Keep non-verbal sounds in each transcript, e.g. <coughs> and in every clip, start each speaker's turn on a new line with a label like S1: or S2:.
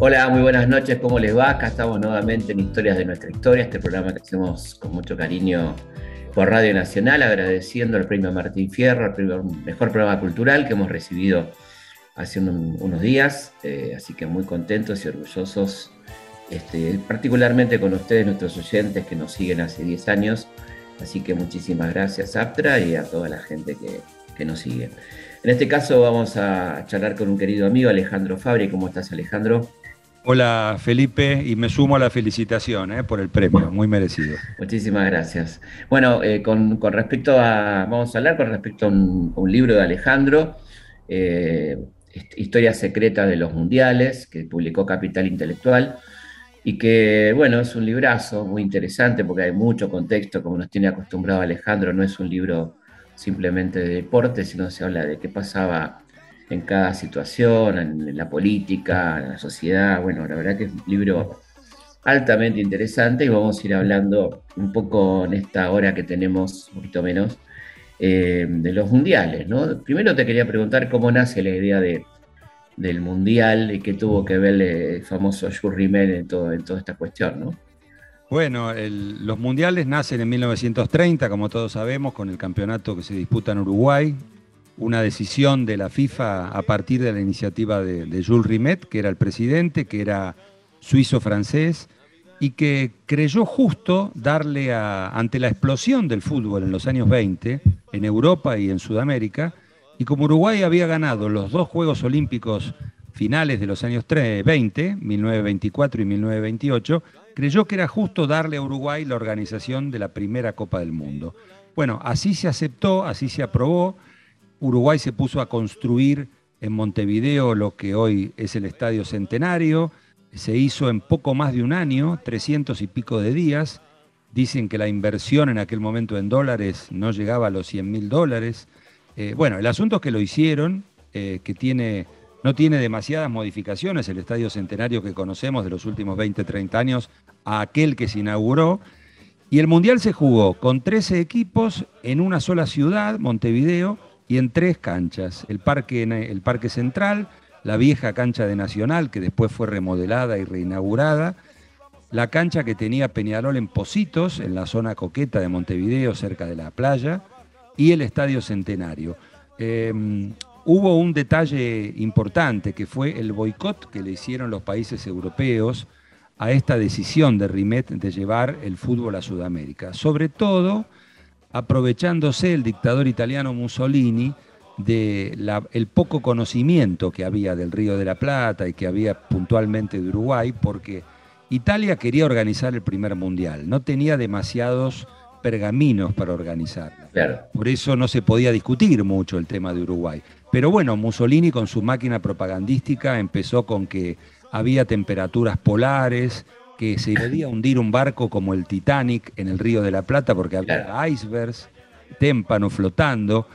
S1: Hola, muy buenas noches, ¿cómo les va? Acá estamos nuevamente en Historias de nuestra historia, este programa que hacemos con mucho cariño por Radio Nacional, agradeciendo al premio Martín Fierro, el mejor programa cultural que hemos recibido hace unos días, eh, así que muy contentos y orgullosos, este, particularmente con ustedes, nuestros oyentes que nos siguen hace 10 años, así que muchísimas gracias Aptra y a toda la gente que, que nos sigue. En este caso vamos a charlar con un querido amigo, Alejandro Fabri. ¿Cómo estás, Alejandro?
S2: Hola Felipe y me sumo a la felicitación eh, por el premio, muy merecido.
S1: Muchísimas gracias. Bueno, eh, con, respecto a, vamos a hablar con respecto a un, libro de Alejandro, eh, Historia Secreta de los Mundiales, que publicó Capital Intelectual, y que, bueno, es un librazo muy interesante porque hay mucho contexto, como nos tiene acostumbrado Alejandro, no es un libro simplemente de deporte, sino se habla de qué pasaba en cada situación, en la política, en la sociedad. Bueno, la verdad que es un libro altamente interesante y vamos a ir hablando un poco en esta hora que tenemos, un poquito menos, eh, de los mundiales. ¿no? Primero te quería preguntar cómo nace la idea de, del mundial y qué tuvo que ver el famoso Jules en, en toda esta cuestión. ¿no?
S2: Bueno, los mundiales nacen en 1930, como todos sabemos, con el campeonato que se disputa en Uruguay, una decisión de la FIFA a partir de la iniciativa de, Jules Rimet, que era el presidente, que era suizo-francés, y que creyó justo darle ante la explosión del fútbol en los años 20, en Europa y en Sudamérica, y como Uruguay había ganado los dos Juegos Olímpicos finales de los años 20, 1924 y 1928, creyó que era justo darle a Uruguay la organización de la primera Copa del Mundo. Bueno, así se aceptó, así se aprobó, Uruguay se puso a construir en Montevideo lo que hoy es el Estadio Centenario. Se hizo en poco más de un año, 300 y pico de días. Dicen que la inversión en aquel momento en dólares no llegaba a los 100 mil dólares. Eh, bueno, el asunto es que lo hicieron, eh, que tiene, no tiene demasiadas modificaciones el Estadio Centenario que conocemos de los últimos 20, 30 años a aquel que se inauguró. Y el Mundial se jugó con 13 equipos en una sola ciudad, Montevideo, y en tres canchas. El parque, el parque Central, la vieja cancha de Nacional, que después fue remodelada y reinaugurada, la cancha que tenía Peñarol en Positos, en la zona coqueta de Montevideo, cerca de la playa, y el Estadio Centenario. Em, hubo un detalle importante que fue el boicot que le hicieron los países europeos a esta decisión de Rimet de llevar el fútbol a Sudamérica. Sobre todo aprovechándose el dictador italiano Mussolini de el poco conocimiento que había del Río de la Plata y que había puntualmente de Uruguay, porque Italia quería organizar el primer mundial, no tenía demasiados pergaminos para organizarlo. Por eso no se podía discutir mucho el tema de Uruguay. Pero bueno, Mussolini con su máquina propagandística empezó con que había temperaturas polares, que se podía hundir un barco como el Titanic en el Río de la Plata porque había icebergs, témpano flotando,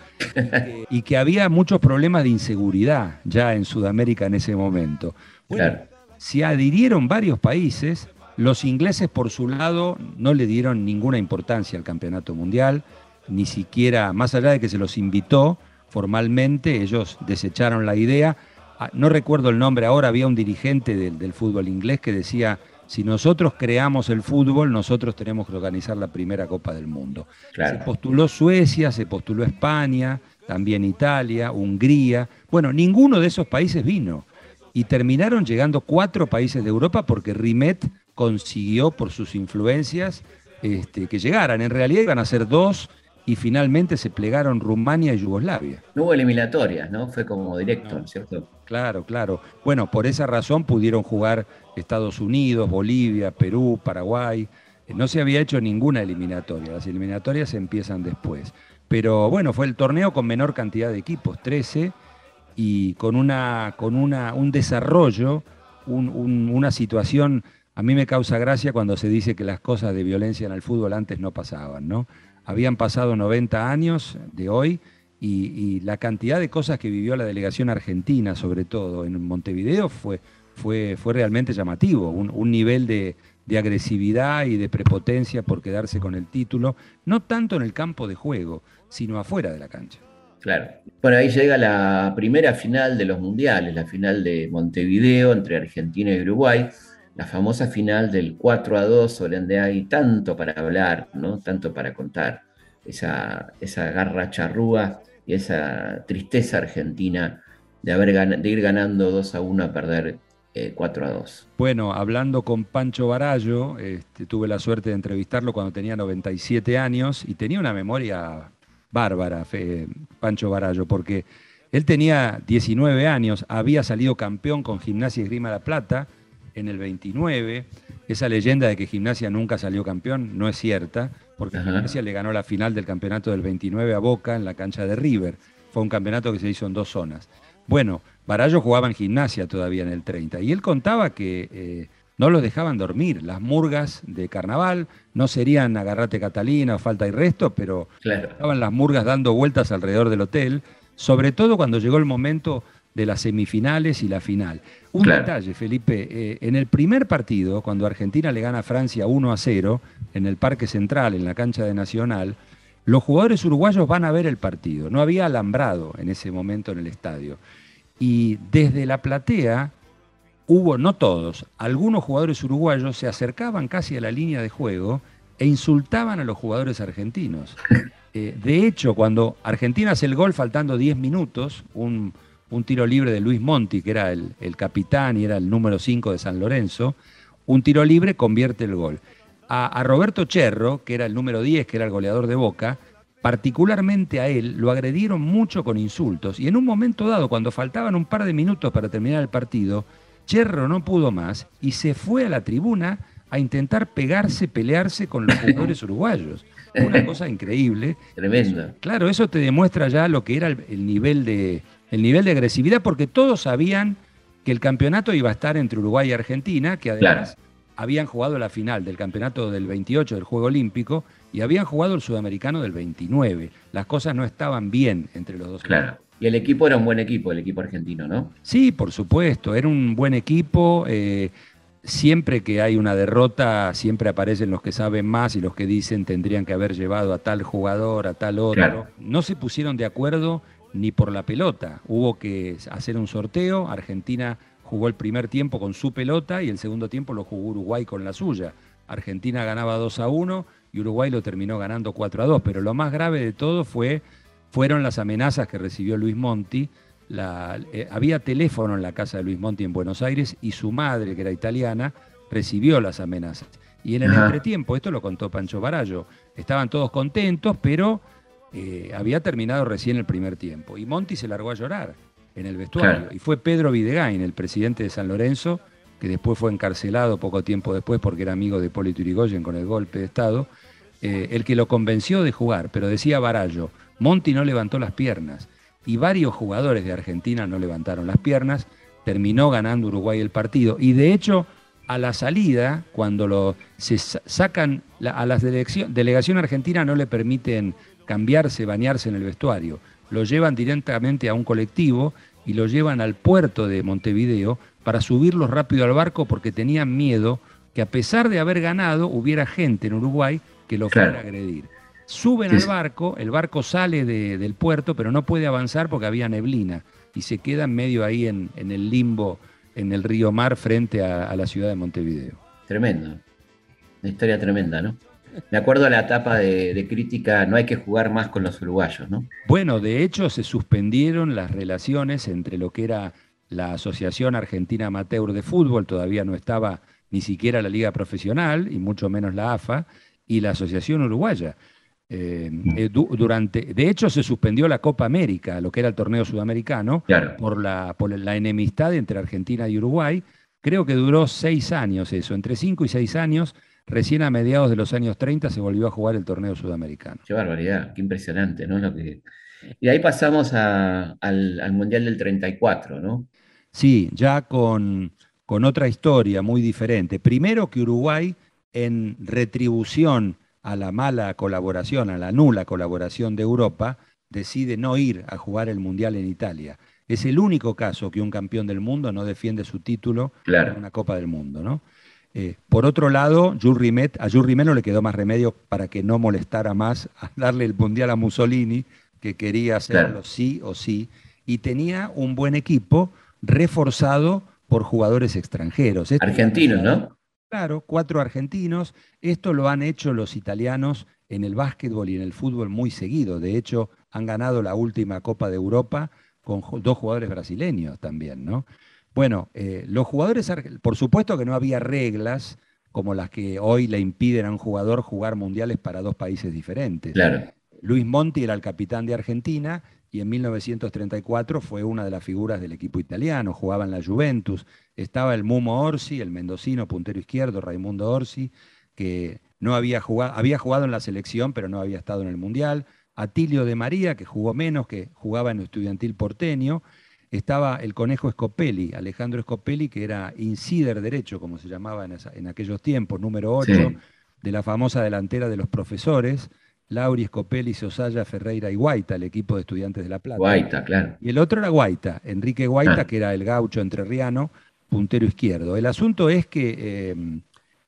S2: y que, había muchos problemas de inseguridad ya en Sudamérica en ese momento. Bueno, se adhirieron varios países, los ingleses por su lado no le dieron ninguna importancia al campeonato mundial, ni siquiera, más allá de que se los invitó formalmente, ellos desecharon la idea. Ah, no recuerdo el nombre ahora, había un dirigente del fútbol inglés que decía, si nosotros creamos el fútbol, nosotros tenemos que organizar la primera Copa del Mundo. Se postuló Suecia, se postuló España, también Italia, Hungría. Bueno, ninguno de esos países vino. Y terminaron llegando cuatro países de Europa porque Rimet consiguió por sus influencias este, que llegaran. En realidad iban a ser dos y finalmente se plegaron Rumania y Yugoslavia.
S1: No hubo eliminatorias, ¿no? Fue como directo, ¿cierto?
S2: Claro, claro. Bueno, por esa razón pudieron jugar Estados Unidos, Bolivia, Perú, Paraguay. No se había hecho ninguna eliminatoria, las eliminatorias empiezan después. Pero bueno, fue el torneo con menor cantidad de equipos, 13, y con, una, con una, un desarrollo, una situación, a mí me causa gracia cuando se dice que las cosas de violencia en el fútbol antes no pasaban, ¿no? Habían pasado 90 años de hoy y, la cantidad de cosas que vivió la delegación argentina, sobre todo en Montevideo, fue, fue, fue realmente llamativo. Un, nivel de, de agresividad y de prepotencia por quedarse con el título, no tanto en el campo de juego, sino afuera de la cancha.
S1: Claro. Bueno, ahí llega la primera final de los mundiales, la final de Montevideo entre Argentina y Uruguay, la famosa final del 4 a 2, donde hay tanto para hablar, ¿no? tanto para contar, esa, esa garra charrúa y esa tristeza argentina de, haber, de ir ganando 2 a 1 a perder 4 eh, a 2.
S2: Bueno, hablando con Pancho Barallo, este, tuve la suerte de entrevistarlo cuando tenía 97 años y tenía una memoria bárbara, Pancho Barallo, porque él tenía 19 años, había salido campeón con Gimnasia y Esgrima La Plata en el 29. Esa leyenda de que Gimnasia nunca salió campeón no es cierta, porque Gimnasia le ganó la final del campeonato del 29 a Boca en la cancha de River. Fue un campeonato que se hizo en dos zonas. Bueno, Barallo jugaba en gimnasia todavía en el 30 y él contaba que eh, no los dejaban dormir. Las murgas de carnaval no serían agarrate Catalina o falta y resto, pero estaban las murgas dando vueltas alrededor del hotel, sobre todo cuando llegó el momento de las semifinales y la final. Un detalle, Felipe, eh, en el primer partido, cuando Argentina le gana a Francia 1 a 0 en el Parque Central, en la cancha de Nacional, los jugadores uruguayos van a ver el partido. No había alambrado en ese momento en el estadio. Y desde la platea hubo, no todos, algunos jugadores uruguayos se acercaban casi a la línea de juego e insultaban a los jugadores argentinos. <laughs> Eh, de hecho, cuando Argentina hace el gol faltando 10 minutos, un, tiro libre de Luis Monti, que era el, el capitán y era el número 5 de San Lorenzo, un tiro libre convierte el gol a, Roberto Cherro, que era el número 10, que era el goleador de Boca, particularmente a él, lo agredieron mucho con insultos. Y en un momento dado, cuando faltaban un par de minutos para terminar el partido, Cherro no pudo más y se fue a la tribuna a intentar pegarse, pelearse con los jugadores <laughs> uruguayos. Una cosa increíble.
S1: Tremenda.
S2: Claro, eso te demuestra ya lo que era el, nivel de, el nivel de agresividad, porque todos sabían que el campeonato iba a estar entre Uruguay y Argentina, que además habían jugado la final del campeonato del 28 del Juego Olímpico y habían jugado el sudamericano del 29. Las cosas no estaban bien entre los dos.
S1: Claro. Y el equipo era un buen equipo, el equipo argentino, ¿no?
S2: Sí, por supuesto, era un buen equipo. Eh, siempre que hay una derrota, siempre aparecen los que saben más y los que dicen tendrían que haber llevado a tal jugador, a tal otro. No se pusieron de acuerdo ni por la pelota. Hubo que hacer un sorteo. Argentina jugó el primer tiempo con su pelota y el segundo tiempo lo jugó Uruguay con la suya. Argentina ganaba 2 a 1 y Uruguay lo terminó ganando 4 a 2. Pero lo más grave de todo fue, fueron las amenazas que recibió Luis Monti. Eh, había teléfono en la casa de Luis Monti en Buenos Aires y su madre, que era italiana, recibió las amenazas. Y en el entretiempo, esto lo contó Pancho Barallo, estaban todos contentos, pero eh, había terminado recién el primer tiempo. Y Monti se largó a llorar en el vestuario. Y fue Pedro Videgain, el presidente de San Lorenzo, que después fue encarcelado poco tiempo después porque era amigo de Polito Urigoyen con el golpe de Estado, eh, el que lo convenció de jugar. Pero decía Barallo, Monti no levantó las piernas y varios jugadores de Argentina no levantaron las piernas, terminó ganando Uruguay el partido. Y de hecho, a la salida, cuando lo, se sacan, a la delegación, delegación argentina no le permiten cambiarse, bañarse en el vestuario lo llevan directamente a un colectivo y lo llevan al puerto de Montevideo para subirlos rápido al barco porque tenían miedo que a pesar de haber ganado hubiera gente en Uruguay que lo fuera a agredir. Suben al barco, el barco sale del puerto, pero no puede avanzar porque había neblina y se queda medio ahí en, el limbo, en el río Mar, frente a la ciudad de Montevideo.
S1: Tremendo. Una historia tremenda, ¿no? Me acuerdo a la etapa de, crítica, no hay que jugar más con los uruguayos, ¿no?
S2: Bueno, de hecho se suspendieron las relaciones entre lo que era la Asociación Argentina Amateur de Fútbol, todavía no estaba ni siquiera la Liga Profesional, y mucho menos la AFA, y la Asociación Uruguaya. Eh, eh, durante, de hecho, se suspendió la Copa América, lo que era el torneo sudamericano, por, la, por la enemistad entre Argentina y Uruguay. Creo que duró seis años eso, entre cinco y seis años Recién a mediados de los años 30 se volvió a jugar el torneo sudamericano.
S1: Qué barbaridad, qué impresionante, ¿no? Lo que... Y ahí pasamos al, Mundial del 34, ¿no?
S2: Sí, ya con, con otra historia muy diferente. Primero que Uruguay, en retribución a la mala colaboración, a la nula colaboración de Europa, decide no ir a jugar el Mundial en Italia. Es el único caso que un campeón del mundo no defiende su título en una Copa del Mundo, ¿no? Eh, por otro lado, Jules Rimet, a Jules Rimet no le quedó más remedio para que no molestara más a darle el mundial a Mussolini, que quería hacerlo sí o sí, y tenía un buen equipo reforzado por jugadores extranjeros.
S1: Argentinos, ¿no?
S2: Claro, cuatro argentinos. Esto lo han hecho los italianos en el básquetbol y en el fútbol muy seguido. De hecho, han ganado la última Copa de Europa con dos jugadores brasileños también, ¿no? Bueno, eh, los jugadores, por supuesto que no había reglas como las que hoy le impiden a un jugador jugar mundiales para dos países diferentes.
S1: Claro.
S2: Luis Monti era el capitán de Argentina y en 1934 fue una de las figuras del equipo italiano, jugaba en la Juventus, estaba el Mumo Orsi, el mendocino puntero izquierdo, Raimundo Orsi, que no había jugado, había jugado en la selección, pero no había estado en el Mundial, Atilio de María, que jugó menos, que jugaba en el estudiantil porteño, estaba el conejo Scopelli, Alejandro Scopelli, que era insider derecho, como se llamaba en, aquellos tiempos, número 8, de la famosa delantera de los profesores, Lauri Scopelli, Sosaya, Ferreira y Guaita, el equipo de estudiantes de La Plata.
S1: Guaita, claro.
S2: Y el otro era Guaita, Enrique Guaita, ah. que era el gaucho entrerriano, puntero izquierdo. El asunto es que eh,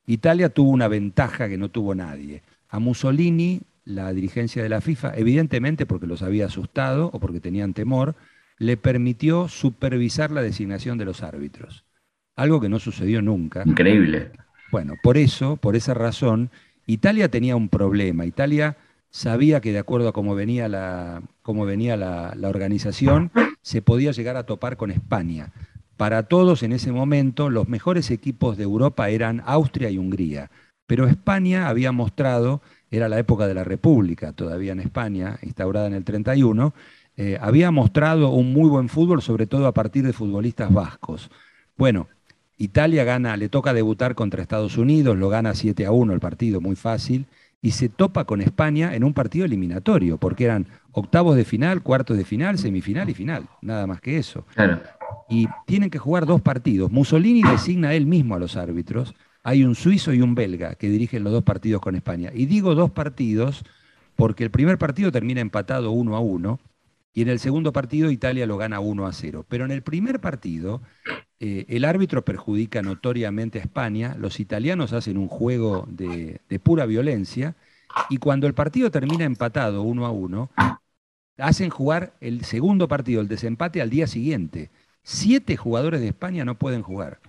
S2: Italia tuvo una ventaja que no tuvo nadie. A Mussolini, la dirigencia de la FIFA, evidentemente porque los había asustado o porque tenían temor, le permitió supervisar la designación de los árbitros. Algo que no sucedió nunca.
S1: Increíble.
S2: Bueno, por eso, por esa razón, Italia tenía un problema. Italia sabía que de acuerdo a cómo venía, la, cómo venía la, organización, se podía llegar a topar con España. Para todos en ese momento, los mejores equipos de Europa eran Austria y Hungría. Pero España había mostrado, era la época de la República, todavía en España, instaurada en el 31, eh, había mostrado un muy buen fútbol, sobre todo a partir de futbolistas vascos. Bueno, Italia gana, le toca debutar contra Estados Unidos, lo gana 7 a 1 el partido, muy fácil y se topa con España en un partido eliminatorio, porque eran octavos de final, cuartos de final, semifinal y final, nada más que eso. Y tienen que jugar dos partidos. Mussolini designa él mismo a los árbitros. Hay un suizo y un belga que dirigen los dos partidos con España. Y digo dos partidos porque el primer partido termina empatado uno a uno y en el segundo partido Italia lo gana 1 a 0. Pero en el primer partido eh, el árbitro perjudica notoriamente a España, los italianos hacen un juego de, pura violencia y cuando el partido termina empatado 1 a 1, hacen jugar el segundo partido, el desempate, al día siguiente. Siete jugadores de España no pueden jugar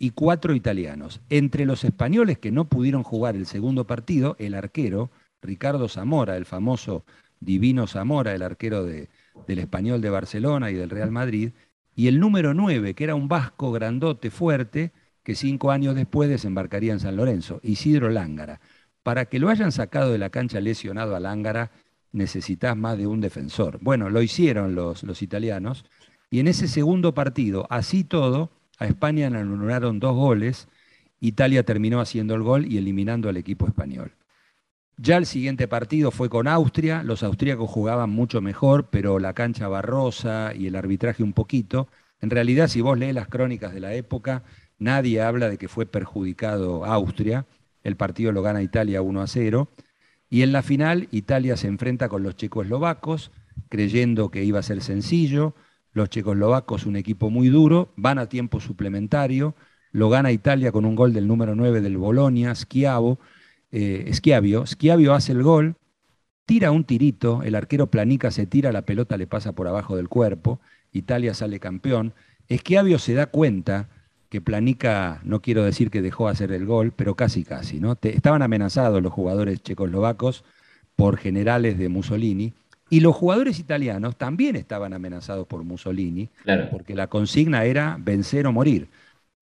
S2: y cuatro italianos. Entre los españoles que no pudieron jugar el segundo partido, el arquero, Ricardo Zamora, el famoso Divino Zamora, el arquero de, del Español de Barcelona y del Real Madrid, y el número 9, que era un vasco grandote, fuerte, que cinco años después desembarcaría en San Lorenzo, Isidro Lángara. Para que lo hayan sacado de la cancha lesionado a Lángara, necesitas más de un defensor. Bueno, lo hicieron los, los italianos, y en ese segundo partido, así todo, a España le anularon dos goles, Italia terminó haciendo el gol y eliminando al equipo español. Ya el siguiente partido fue con Austria, los austríacos jugaban mucho mejor, pero la cancha barrosa y el arbitraje un poquito. En realidad, si vos lees las crónicas de la época, nadie habla de que fue perjudicado Austria. El partido lo gana Italia 1 a 0. Y en la final, Italia se enfrenta con los checoslovacos, creyendo que iba a ser sencillo. Los checoslovacos, un equipo muy duro, van a tiempo suplementario. Lo gana Italia con un gol del número 9 del Bolonia, Schiavo eh, Schiavio. hace el gol, tira un tirito, el arquero Planica se tira, la pelota le pasa por abajo del cuerpo, Italia sale campeón. Schiavio se da cuenta que Planica, no quiero decir que dejó hacer el gol, pero casi casi, ¿no? estaban amenazados los jugadores checoslovacos por generales de Mussolini. Y los jugadores italianos también estaban amenazados por Mussolini, porque la consigna era vencer o morir.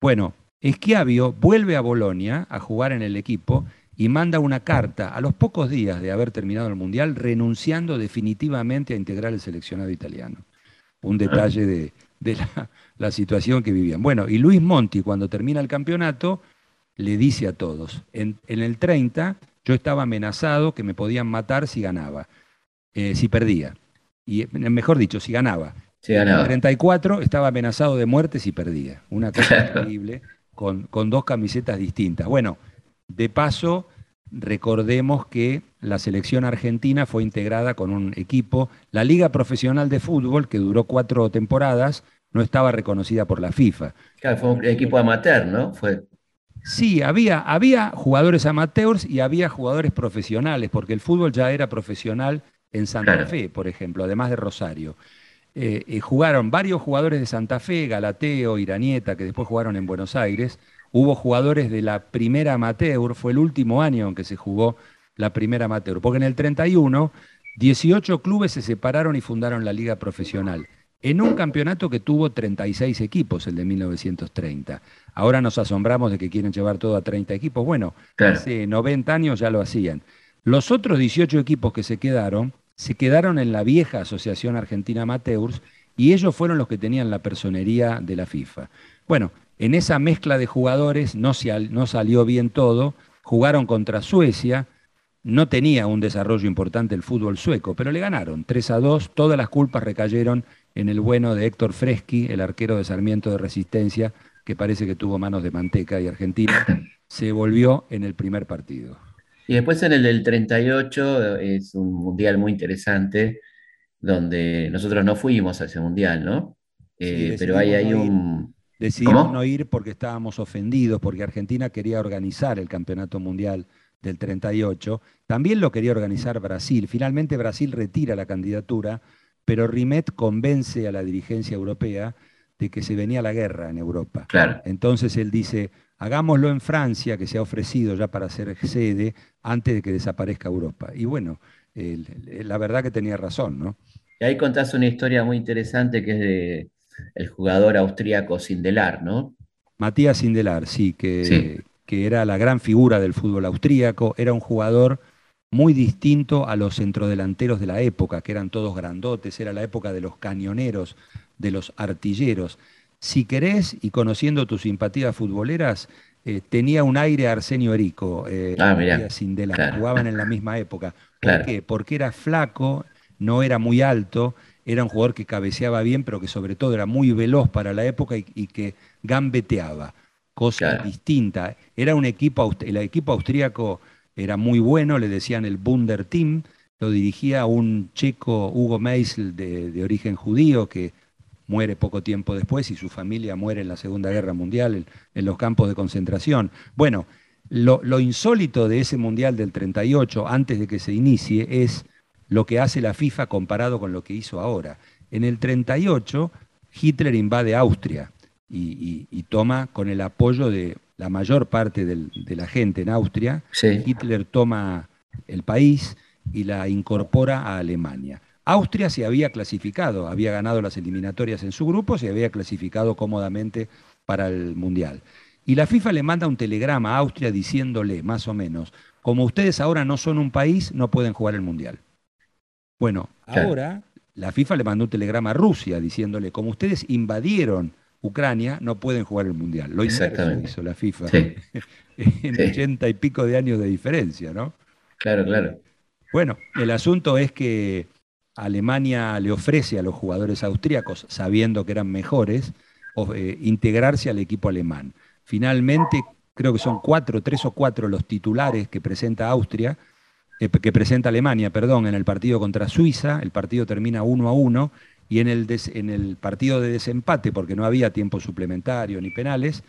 S2: Bueno, Schiavio vuelve a Bolonia a jugar en el equipo y manda una carta a los pocos días de haber terminado el Mundial renunciando definitivamente a integrar el seleccionado italiano. Un detalle de, la, situación que vivían. Bueno, y Luis Monti cuando termina el campeonato le dice a todos, en, el 30 yo estaba amenazado que me podían matar si ganaba, eh, si perdía. Y eh, mejor dicho, si ganaba.
S1: Si ganaba.
S2: En el 34 estaba amenazado de muerte si perdía. Una cosa increíble, con, con dos camisetas distintas. Bueno, de paso, recordemos que la selección argentina fue integrada con un equipo, la Liga Profesional de Fútbol, que duró cuatro temporadas, no estaba reconocida por la FIFA.
S1: Claro, fue un equipo amateur, ¿no? Fue...
S2: Sí, había, había jugadores amateurs y había jugadores profesionales, porque el fútbol ya era profesional en Santa Fe, por ejemplo, además de Rosario. Eh, eh, jugaron varios jugadores de Santa Fe, Galateo, Iranieta, que después jugaron en Buenos Aires. Hubo jugadores de la primera amateur, fue el último año en que se jugó la primera amateur, porque en el 31 18 clubes se separaron y fundaron la liga profesional, en un campeonato que tuvo 36 equipos, el de 1930. Ahora nos asombramos de que quieren llevar todo a 30 equipos. Bueno, hace 90 años ya lo hacían. Los otros 18 equipos que se quedaron, se quedaron en la vieja Asociación Argentina Amateurs y ellos fueron los que tenían la personería de la FIFA. Bueno, en esa mezcla de jugadores no, no salió bien todo, jugaron contra Suecia, no tenía un desarrollo importante el fútbol sueco, pero le ganaron 3 a 2, todas las culpas recayeron en el bueno de Héctor Freschi, el arquero de Sarmiento de Resistencia, que parece que tuvo manos de manteca y Argentina <coughs> se volvió en el primer partido.
S1: Y después en el del 38 es un mundial muy interesante, donde nosotros no fuimos a ese mundial, ¿no?
S2: Eh, pero hay, hay un... Decidimos no ir porque estábamos ofendidos, porque Argentina quería organizar el campeonato mundial del 38. También lo quería organizar Brasil. Finalmente Brasil retira la candidatura, pero Rimet convence a la dirigencia europea de que se venía la guerra en Europa.
S1: Claro.
S2: Entonces él dice, hagámoslo en Francia, que se ha ofrecido ya para ser sede, antes de que desaparezca Europa. Y bueno, la verdad que tenía razón, ¿no?
S1: Y ahí contás una historia muy interesante que es de el jugador austríaco Sindelar, ¿no?
S2: Matías Sindelar, sí, que, que era la gran figura del fútbol austríaco, era un jugador muy distinto a los centrodelanteros de la época, que eran todos grandotes, era la época de los cañoneros, de los artilleros. Si querés, y conociendo tus simpatías futboleras, eh, tenía un aire Arsenio Erico,
S1: eh, ah,
S2: jugaban en la misma época. ¿Por qué? Porque era flaco, no era muy alto, era un jugador que cabeceaba bien, pero que sobre todo era muy veloz para la época y, que gambeteaba, cosa distinta. Era un equipo, el equipo austríaco era muy bueno, le decían el Bunder Team, lo dirigía un checo, Hugo Meisel, de, origen judío, que muere poco tiempo después y su familia muere en la Segunda Guerra Mundial en, los campos de concentración. Bueno, lo, lo, insólito de ese Mundial del 38, antes de que se inicie, es lo que hace la FIFA comparado con lo que hizo ahora. En el 38, Hitler invade Austria y, toma con el apoyo de la mayor parte de la gente en Austria, Hitler toma el país y la incorpora a Alemania. Austria se había clasificado, había ganado las eliminatorias en su grupo, se había clasificado cómodamente para el Mundial. Y la FIFA le manda un telegrama a Austria diciéndole, más o menos, como ustedes ahora no son un país, no pueden jugar el Mundial. Bueno, ahora la FIFA le mandó un telegrama a Rusia diciéndole, como ustedes invadieron Ucrania, no pueden jugar el Mundial. Lo hizo la FIFA. <laughs> en ochenta y pico de años de diferencia, ¿no?
S1: Claro, claro.
S2: Bueno, el asunto es que Alemania le ofrece a los jugadores austríacos, sabiendo que eran mejores, eh, integrarse al equipo alemán. Finalmente, creo que son cuatro, tres o cuatro los titulares que presenta Austria, eh, que presenta Alemania, perdón, en el partido contra Suiza. El partido termina uno a uno y en el, en el partido de desempate, porque no había tiempo suplementario ni penales,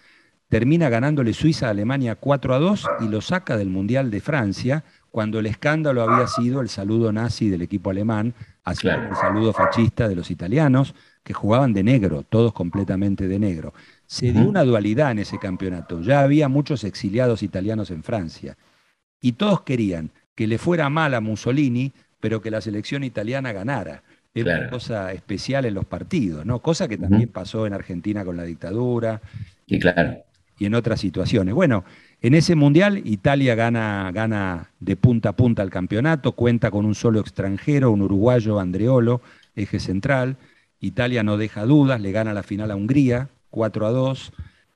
S2: termina ganándole Suiza a Alemania 4 a 2 y lo saca del Mundial de Francia, cuando el escándalo había sido el saludo nazi del equipo alemán hacia el saludo fascista de los italianos, que jugaban de negro, todos completamente de negro. Se dio una dualidad en ese campeonato. Ya había muchos exiliados italianos en Francia. Y todos querían que le fuera mal a Mussolini, pero que la selección italiana ganara. Era una cosa especial en los partidos, ¿no? Cosa que también pasó en Argentina con la dictadura.
S1: Y claro.
S2: Y en otras situaciones. Bueno, en ese mundial Italia gana, gana de punta a punta el campeonato, cuenta con un solo extranjero, un uruguayo, Andreolo, eje central. Italia no deja dudas, le gana la final a Hungría, 4 a 2.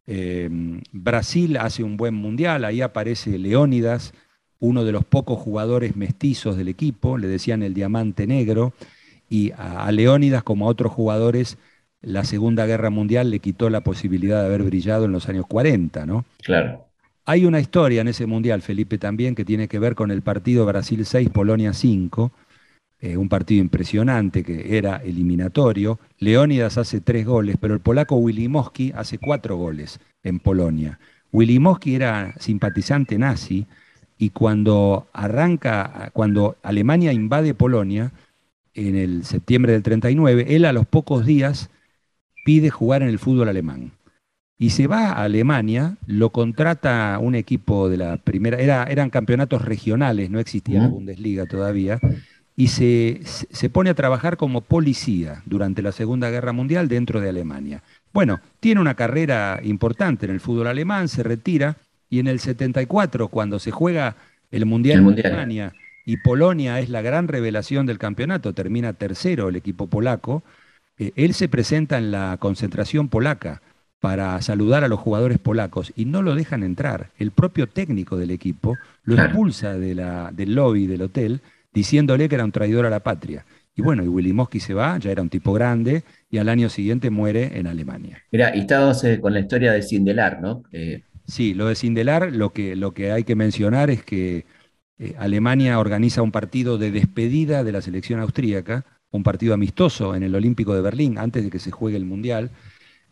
S2: Em, Brasil hace un buen mundial, ahí aparece Leónidas, uno de los pocos jugadores mestizos del equipo, le decían el diamante negro y a, Leónidas como a otros jugadores la Segunda Guerra Mundial le quitó la posibilidad de haber brillado en los años 40, ¿no?
S1: Claro.
S2: Hay una historia en ese Mundial, Felipe, también, que tiene que ver con el partido Brasil 6, Polonia 5, eh, un partido impresionante que era eliminatorio. Leónidas hace tres goles, pero el polaco Wilimowski hace cuatro goles en Polonia. Wilimowski era simpatizante nazi y cuando arranca, cuando Alemania invade Polonia, en el septiembre del 39, él a los pocos días pide jugar en el fútbol alemán. Y se va a Alemania, lo contrata un equipo de la primera, era, eran campeonatos regionales, no existía la Bundesliga todavía, y se, se, pone a trabajar como policía durante la Segunda Guerra Mundial dentro de Alemania. Bueno, tiene una carrera importante en el fútbol alemán, se retira, y en el 74, cuando se juega el Mundial, en Alemania, y Polonia es la gran revelación del campeonato, termina tercero el equipo polaco, eh, él se presenta en la concentración polaca para saludar a los jugadores polacos y no lo dejan entrar. El propio técnico del equipo lo expulsa de la, del lobby del hotel diciéndole que era un traidor a la patria. Y bueno, y Willy Mosky se va, ya era un tipo grande, y al año siguiente muere en Alemania.
S1: Mira, y estábamos eh, con la historia de Sindelar, ¿no?
S2: Eh, sí, lo de Sindelar, lo que, lo que hay que mencionar es que eh, Alemania organiza un partido de despedida de la selección austríaca, un partido amistoso en el Olímpico de Berlín, antes de que se juegue el Mundial.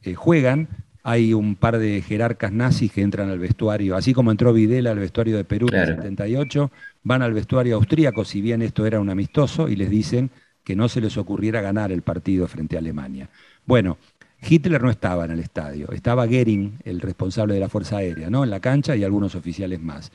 S2: Eh, juegan, hay un par de jerarcas nazis que entran al vestuario, así como entró Videla al vestuario de Perú en el 78, van al vestuario austríaco, si bien esto era un amistoso, y les dicen que no se les ocurriera ganar el partido frente a Alemania. Bueno, Hitler no estaba en el estadio, estaba Goering, el responsable de la Fuerza Aérea, ¿no? en la cancha y algunos oficiales más.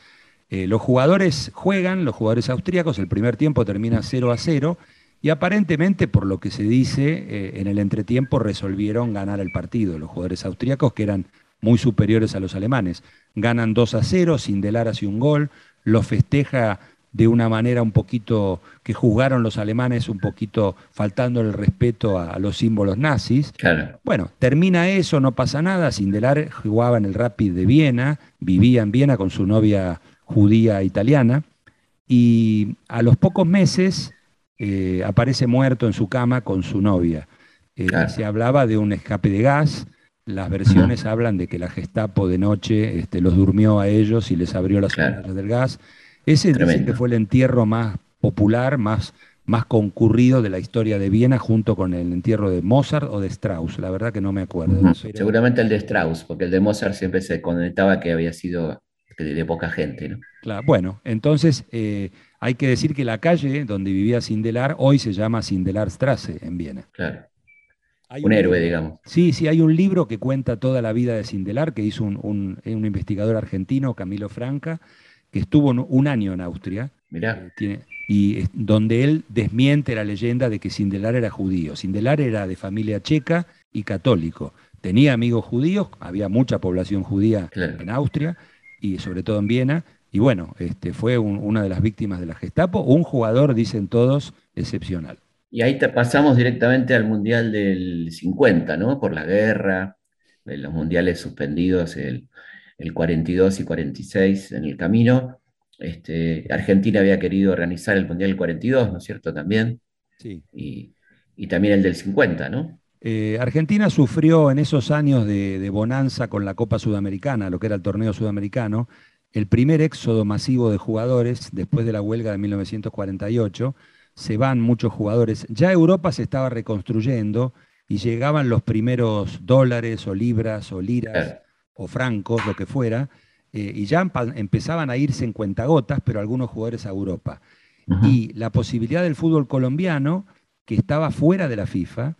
S2: Eh, los jugadores juegan, los jugadores austríacos, el primer tiempo termina 0 a 0 y aparentemente, por lo que se dice, eh, en el entretiempo resolvieron ganar el partido. Los jugadores austríacos, que eran muy superiores a los alemanes, ganan 2 a 0, Sindelar hace un gol, lo festeja de una manera un poquito que juzgaron los alemanes, un poquito faltando el respeto a, los símbolos nazis. Bueno, termina eso, no pasa nada. Sindelar jugaba en el Rapid de Viena, vivía en Viena con su novia judía italiana, y a los pocos meses eh, aparece muerto en su cama con su novia. Eh, se hablaba de un escape de gas, las versiones hablan de que la Gestapo de noche este, los durmió a ellos y les abrió las claro. del gas. Ese dice que fue el entierro más popular, más, más concurrido de la historia de Viena, junto con el entierro de Mozart o de Strauss. La verdad que no me acuerdo.
S1: Seguramente el de Strauss, porque el de Mozart siempre se conectaba que había sido de, poca gente. ¿no?
S2: Claro, bueno, entonces eh, hay que decir que la calle donde vivía Sindelar hoy se llama Sindelarstrasse en Viena.
S1: Claro. un, héroe, digamos.
S2: Sí, sí, hay un libro que cuenta toda la vida de Sindelar, que hizo un, investigador argentino, Camilo Franca, que estuvo un año en Austria.
S1: Mirá.
S2: Eh, y donde él desmiente la leyenda de que Sindelar era judío. Sindelar era de familia checa y católico. Tenía amigos judíos, había mucha población judía en Austria, y sobre todo en Viena. Y bueno, este, fue una de las víctimas de la Gestapo, un jugador, dicen todos, excepcional.
S1: Y ahí te pasamos directamente al Mundial del 50, ¿no? Por la guerra, los mundiales suspendidos el, 42 y 46 en el camino. Este, Argentina había querido organizar el Mundial del 42, ¿no es cierto? También.
S2: Sí.
S1: Y, y también el del 50, ¿no?
S2: Eh, Argentina sufrió en esos años de, bonanza con la Copa Sudamericana, lo que era el torneo sudamericano, el primer éxodo masivo de jugadores después de la huelga de 1948. Se van muchos jugadores. Ya Europa se estaba reconstruyendo y llegaban los primeros dólares o libras o liras o francos, lo que fuera, eh, y ya empezaban a irse en cuentagotas, pero algunos jugadores a Europa. Y la posibilidad del fútbol colombiano, que estaba fuera de la FIFA,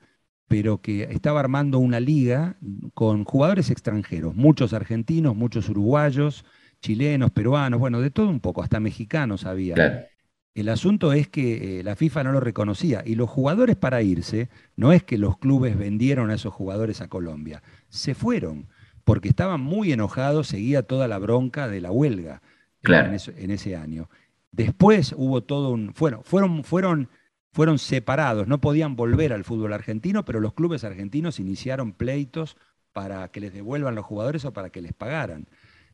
S2: pero que estaba armando una liga con jugadores extranjeros, muchos argentinos, muchos uruguayos, chilenos, peruanos, bueno, de todo un poco, hasta mexicanos había. El asunto es que eh, la FIFA no lo reconocía y los jugadores para irse, no es que los clubes vendieron a esos jugadores a Colombia, se fueron porque estaban muy enojados, seguía toda la bronca de la huelga en, en, ese año. Después hubo todo un, bueno, fueron, fueron fueron separados, no podían volver al fútbol argentino, pero los clubes argentinos iniciaron pleitos para que les devuelvan los jugadores o para que les pagaran.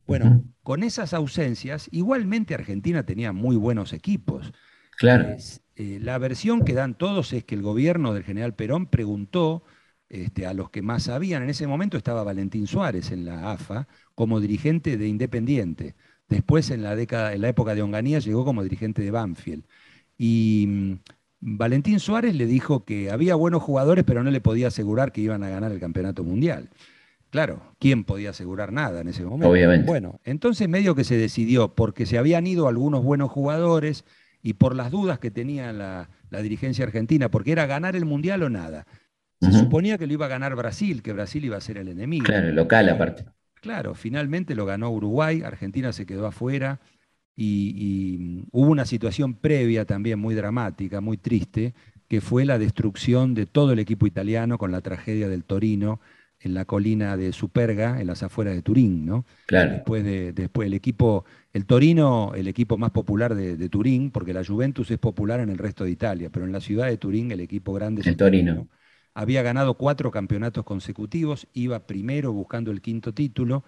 S2: Bueno, con esas ausencias, igualmente Argentina tenía muy buenos equipos.
S1: Claro.
S2: Eh, la versión que dan todos es que el gobierno del general Perón preguntó este, a los que más sabían. En ese momento estaba Valentín Suárez en la AFA como dirigente de Independiente. Después, en la, década, en la época de Onganía, llegó como dirigente de Banfield. Y mm, Valentín Suárez le dijo que había buenos jugadores, pero no le podía asegurar que iban a ganar el campeonato mundial. claro, ¿quién podía asegurar nada en ese momento?
S1: Obviamente.
S2: Bueno, entonces medio que se decidió, porque se habían ido algunos buenos jugadores y por las dudas que tenía la, dirigencia argentina, porque era ganar el Mundial o nada. Se suponía que lo iba a ganar Brasil, que Brasil iba a ser el enemigo.
S1: Claro, local aparte.
S2: Claro, finalmente lo ganó Uruguay, Argentina se quedó afuera y, y, mm, hubo una situación previa también muy dramática, muy triste, que fue la destrucción de todo el equipo italiano con la tragedia del Torino en la colina de Superga, en las afueras de Turín, ¿no?
S1: Claro.
S2: Después, de, después el equipo, el Torino, el equipo más popular de, Turín, porque la Juventus es popular en el resto de Italia, pero en la ciudad de Turín el equipo grande es
S1: el Torino.
S2: Había ganado cuatro campeonatos consecutivos, iba primero buscando el quinto título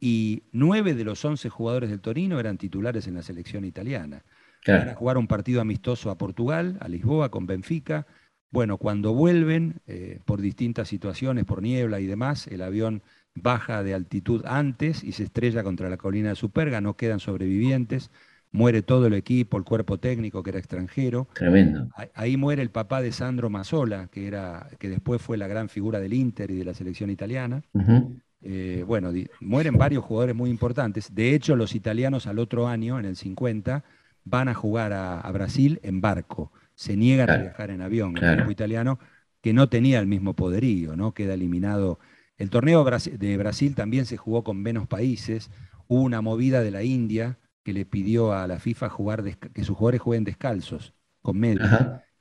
S2: y nueve de los once jugadores del Torino eran titulares en la selección italiana. Claro. Van a jugar un partido amistoso a Portugal, a Lisboa, con Benfica, bueno, cuando vuelven, eh, por distintas situaciones, por niebla y demás, el avión baja de altitud antes y se estrella contra la colina de Superga, no quedan sobrevivientes, muere todo el equipo, el cuerpo técnico que era extranjero.
S1: Tremendo.
S2: Ahí muere el papá de Sandro Mazzola, que, era, que después fue la gran figura del Inter y de la selección italiana. Eh, bueno, mueren varios jugadores muy importantes. De hecho, los italianos al otro año, en el 50, van a jugar a Brasil en barco se niegan a viajar en avión. El equipo italiano, que no tenía el mismo poderío, ¿no? Queda eliminado. El torneo de Brasil también se jugó con menos países. Hubo una movida de la India que le pidió a la FIFA jugar que sus jugadores jueguen descalzos, con medios,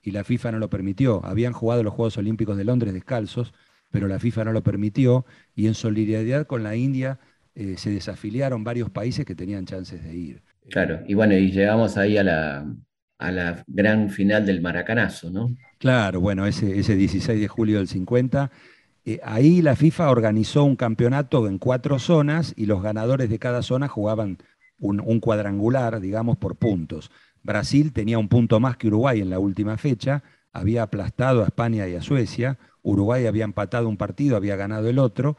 S2: y la FIFA no lo permitió. Habían jugado los Juegos Olímpicos de Londres descalzos, pero la FIFA no lo permitió, y en solidaridad con la India eh, se desafiliaron varios países que tenían chances de ir.
S1: Claro, y bueno, y llegamos ahí a la, a la gran final del Maracanazo, ¿no?
S2: Claro, bueno, ese, ese 16 de julio del 50. Eh, ahí la FIFA organizó un campeonato en cuatro zonas y los ganadores de cada zona jugaban un, cuadrangular, digamos, por puntos. Brasil tenía un punto más que Uruguay en la última fecha, había aplastado a España y a Suecia, Uruguay había empatado un partido, había ganado el otro,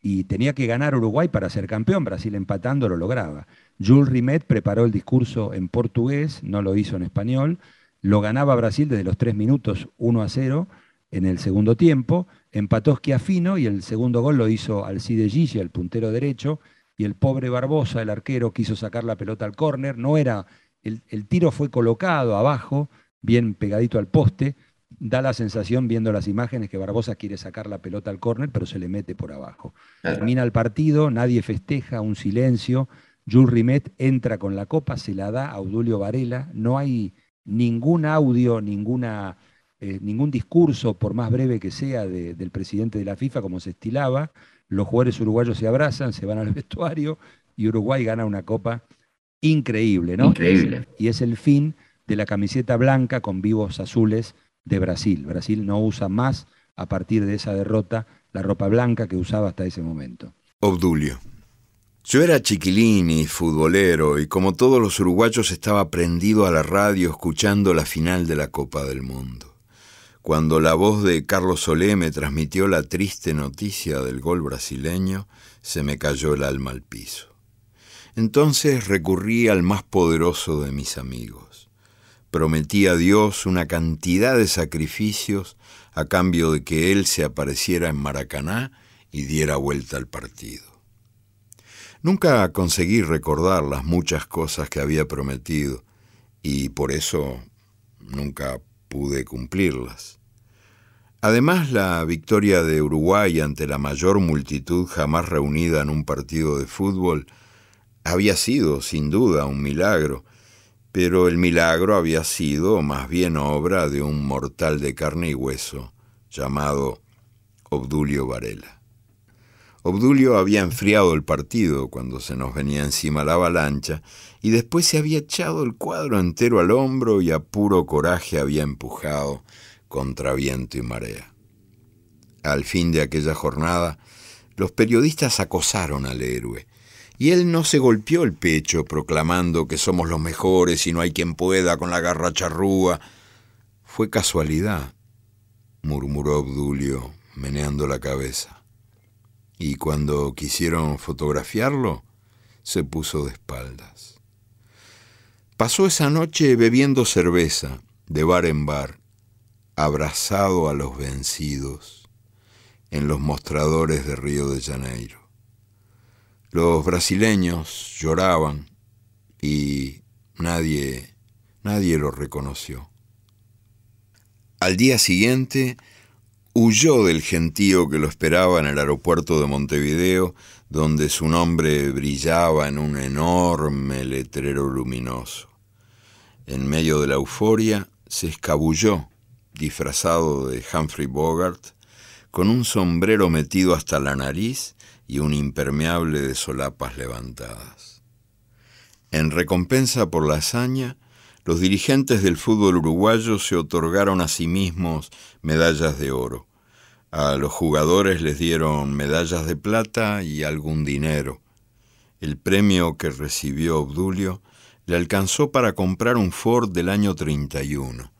S2: y tenía que ganar Uruguay para ser campeón, Brasil empatando lo lograba. Jules Rimet preparó el discurso en portugués, no lo hizo en español. Lo ganaba Brasil desde los tres minutos 1 a 0 en el segundo tiempo. Empató Schiafino y el segundo gol lo hizo Alcide Gigi, el puntero derecho. Y el pobre Barbosa, el arquero, quiso sacar la pelota al córner. No era. El, el tiro fue colocado abajo, bien pegadito al poste. Da la sensación, viendo las imágenes, que Barbosa quiere sacar la pelota al córner, pero se le mete por abajo. Termina el partido, nadie festeja, un silencio. Jules Rimet entra con la copa, se la da a Audulio Varela, no hay ningún audio, ninguna, eh, ningún discurso, por más breve que sea, del presidente de la FIFA, como se estilaba. Los jugadores uruguayos se abrazan, se van al <laughs> vestuario y Uruguay gana una copa increíble, ¿no?
S1: Increíble.
S2: Y es el fin de la camiseta blanca con vivos azules de Brasil. Brasil no usa más, a partir de esa derrota, la ropa blanca que usaba hasta ese momento.
S3: Obdulio. Yo era chiquilín y futbolero y como todos los uruguayos estaba prendido a la radio escuchando la final de la Copa del Mundo. Cuando la voz de Carlos Solé me transmitió la triste noticia del gol brasileño, se me cayó el alma al piso. Entonces recurrí al más poderoso de mis amigos. Prometí a Dios una cantidad de sacrificios a cambio de que Él se apareciera en Maracaná y diera vuelta al partido. Nunca conseguí recordar las muchas cosas que había prometido y por eso nunca pude cumplirlas. Además, la victoria de Uruguay ante la mayor multitud jamás reunida en un partido de fútbol había sido, sin duda, un milagro, pero el milagro había sido más bien obra de un mortal de carne y hueso llamado Obdulio Varela. Obdulio había enfriado el partido cuando se nos venía encima la avalancha y después se había echado el cuadro entero al hombro y a puro coraje había empujado contra viento y marea. Al fin de aquella jornada, los periodistas acosaron al héroe, y él no se golpeó el pecho proclamando que somos los mejores y no hay quien pueda con la garra charrúa. Fue casualidad, murmuró Obdulio, meneando la cabeza y cuando quisieron fotografiarlo, se puso de espaldas. Pasó esa noche bebiendo cerveza de bar en bar, abrazado a los vencidos, en los mostradores de Río de Janeiro. Los brasileños lloraban y nadie, nadie lo reconoció. Al día siguiente, huyó del gentío que lo esperaba en el aeropuerto de Montevideo, donde su nombre brillaba en un enorme letrero luminoso. En medio de la euforia, se escabulló, disfrazado de Humphrey Bogart, con un sombrero metido hasta la nariz y un impermeable de solapas levantadas. En recompensa por la hazaña, los dirigentes del fútbol uruguayo se otorgaron a sí mismos medallas de oro. A los jugadores les dieron medallas de plata y algún dinero. El premio que recibió Obdulio le alcanzó para comprar un Ford del año 31,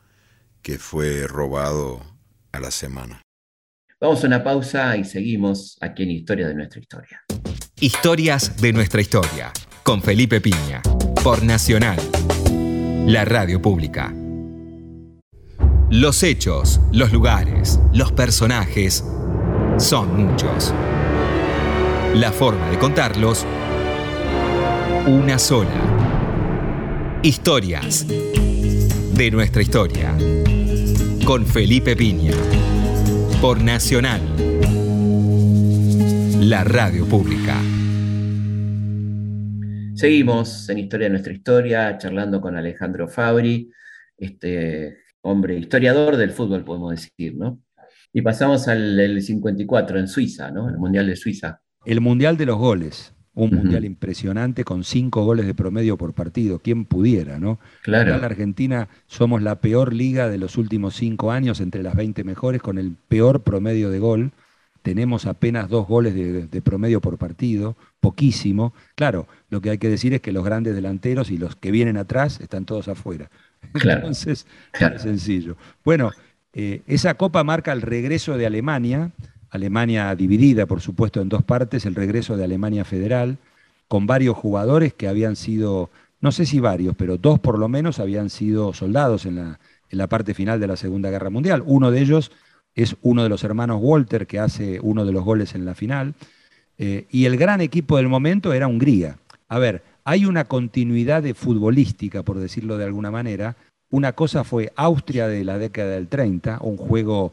S3: que fue robado a la semana.
S1: Vamos a una pausa y seguimos aquí en Historia de nuestra historia.
S4: Historias de nuestra historia, con Felipe Piña, por Nacional la radio pública. Los hechos, los lugares, los personajes son muchos. La forma de contarlos, una sola. Historias de nuestra historia. Con Felipe Piña. Por Nacional. La radio pública.
S1: Seguimos en Historia de nuestra historia, charlando con Alejandro Fabri, este hombre historiador del fútbol, podemos decir, ¿no? Y pasamos al 54 en Suiza, ¿no? El Mundial de Suiza.
S2: El Mundial de los goles. Un mundial impresionante con cinco goles de promedio por partido. ¿Quién pudiera, no?
S1: Claro.
S2: En la Argentina somos la peor liga de los últimos cinco años, entre las 20 mejores, con el peor promedio de gol tenemos apenas dos goles de, promedio por partido, poquísimo. Claro, lo que hay que decir es que los grandes delanteros y los que vienen atrás están todos afuera. <laughs> Entonces, es sencillo. Bueno, eh, esa copa marca el regreso de Alemania, Alemania dividida, por supuesto, en dos partes, el regreso de Alemania Federal, con varios jugadores que habían sido, no sé si varios, pero dos por lo menos habían sido soldados en la, parte final de la Segunda Guerra Mundial. Uno de ellos es uno de los hermanos Walter que hace uno de los goles en la final. Eh, y el gran equipo del momento era Hungría. A ver, hay una continuidad de futbolística, por decirlo de alguna manera. Una cosa fue Austria de la década del 30, un juego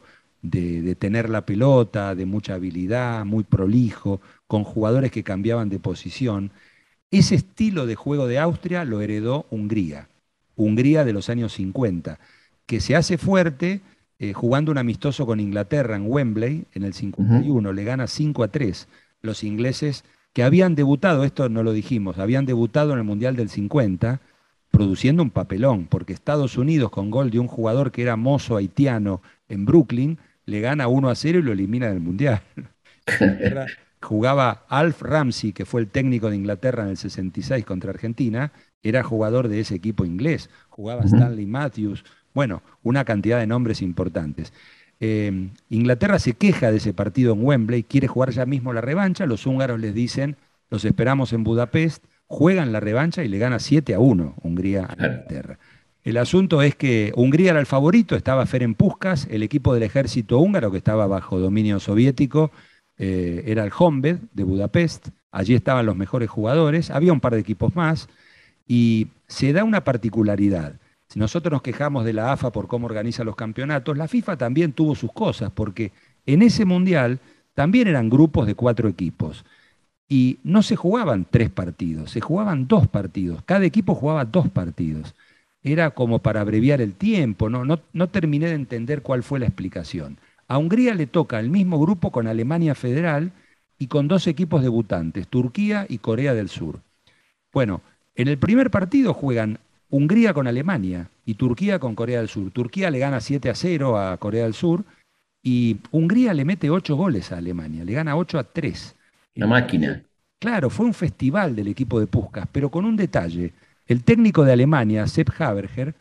S2: de, tener la pelota, de mucha habilidad, muy prolijo, con jugadores que cambiaban de posición. Ese estilo de juego de Austria lo heredó Hungría, Hungría de los años 50, que se hace fuerte eh, jugando un amistoso con Inglaterra en Wembley en el 51, le gana 5 a 3 los ingleses que habían debutado, esto no lo dijimos, habían debutado en el Mundial del 50 produciendo un papelón, porque Estados Unidos con gol de un jugador que era mozo haitiano en Brooklyn, le gana 1 a 0 y lo elimina del Mundial. <laughs> jugaba Alf Ramsey, que fue el técnico de Inglaterra en el 66 contra Argentina, era jugador de ese equipo inglés. Jugaba Stanley Matthews, bueno, una cantidad de nombres importantes. Eh, Inglaterra se queja de ese partido en Wembley, quiere jugar ya mismo la revancha, los húngaros les dicen, los esperamos en Budapest, juegan la revancha y le gana 7 a 1 Hungría a Inglaterra. El asunto es que Hungría era el favorito, estaba Ferenc Puskas, el equipo del ejército húngaro que estaba bajo dominio soviético, eh, era el Honved de Budapest, allí estaban los mejores jugadores, había un par de equipos más, y se da una particularidad. Si nosotros nos quejamos de la AFA por cómo organiza los campeonatos, la FIFA también tuvo sus cosas, porque en ese mundial también eran grupos de cuatro equipos. Y no se jugaban tres partidos, se jugaban dos partidos. Cada equipo jugaba dos partidos. Era como para abreviar el tiempo, no, no, no terminé de entender cuál fue la explicación. A Hungría le toca el mismo grupo con Alemania Federal y con dos equipos debutantes, Turquía y Corea del Sur. Bueno, en el primer partido juegan Hungría con Alemania y Turquía con Corea del Sur. Turquía le gana 7 a 0 a Corea del Sur y Hungría le mete 8 goles a Alemania, le gana 8 a 3.
S1: La máquina.
S2: Claro, fue un festival del equipo de Puskas, pero con un detalle. El técnico de Alemania, Sepp Haberger,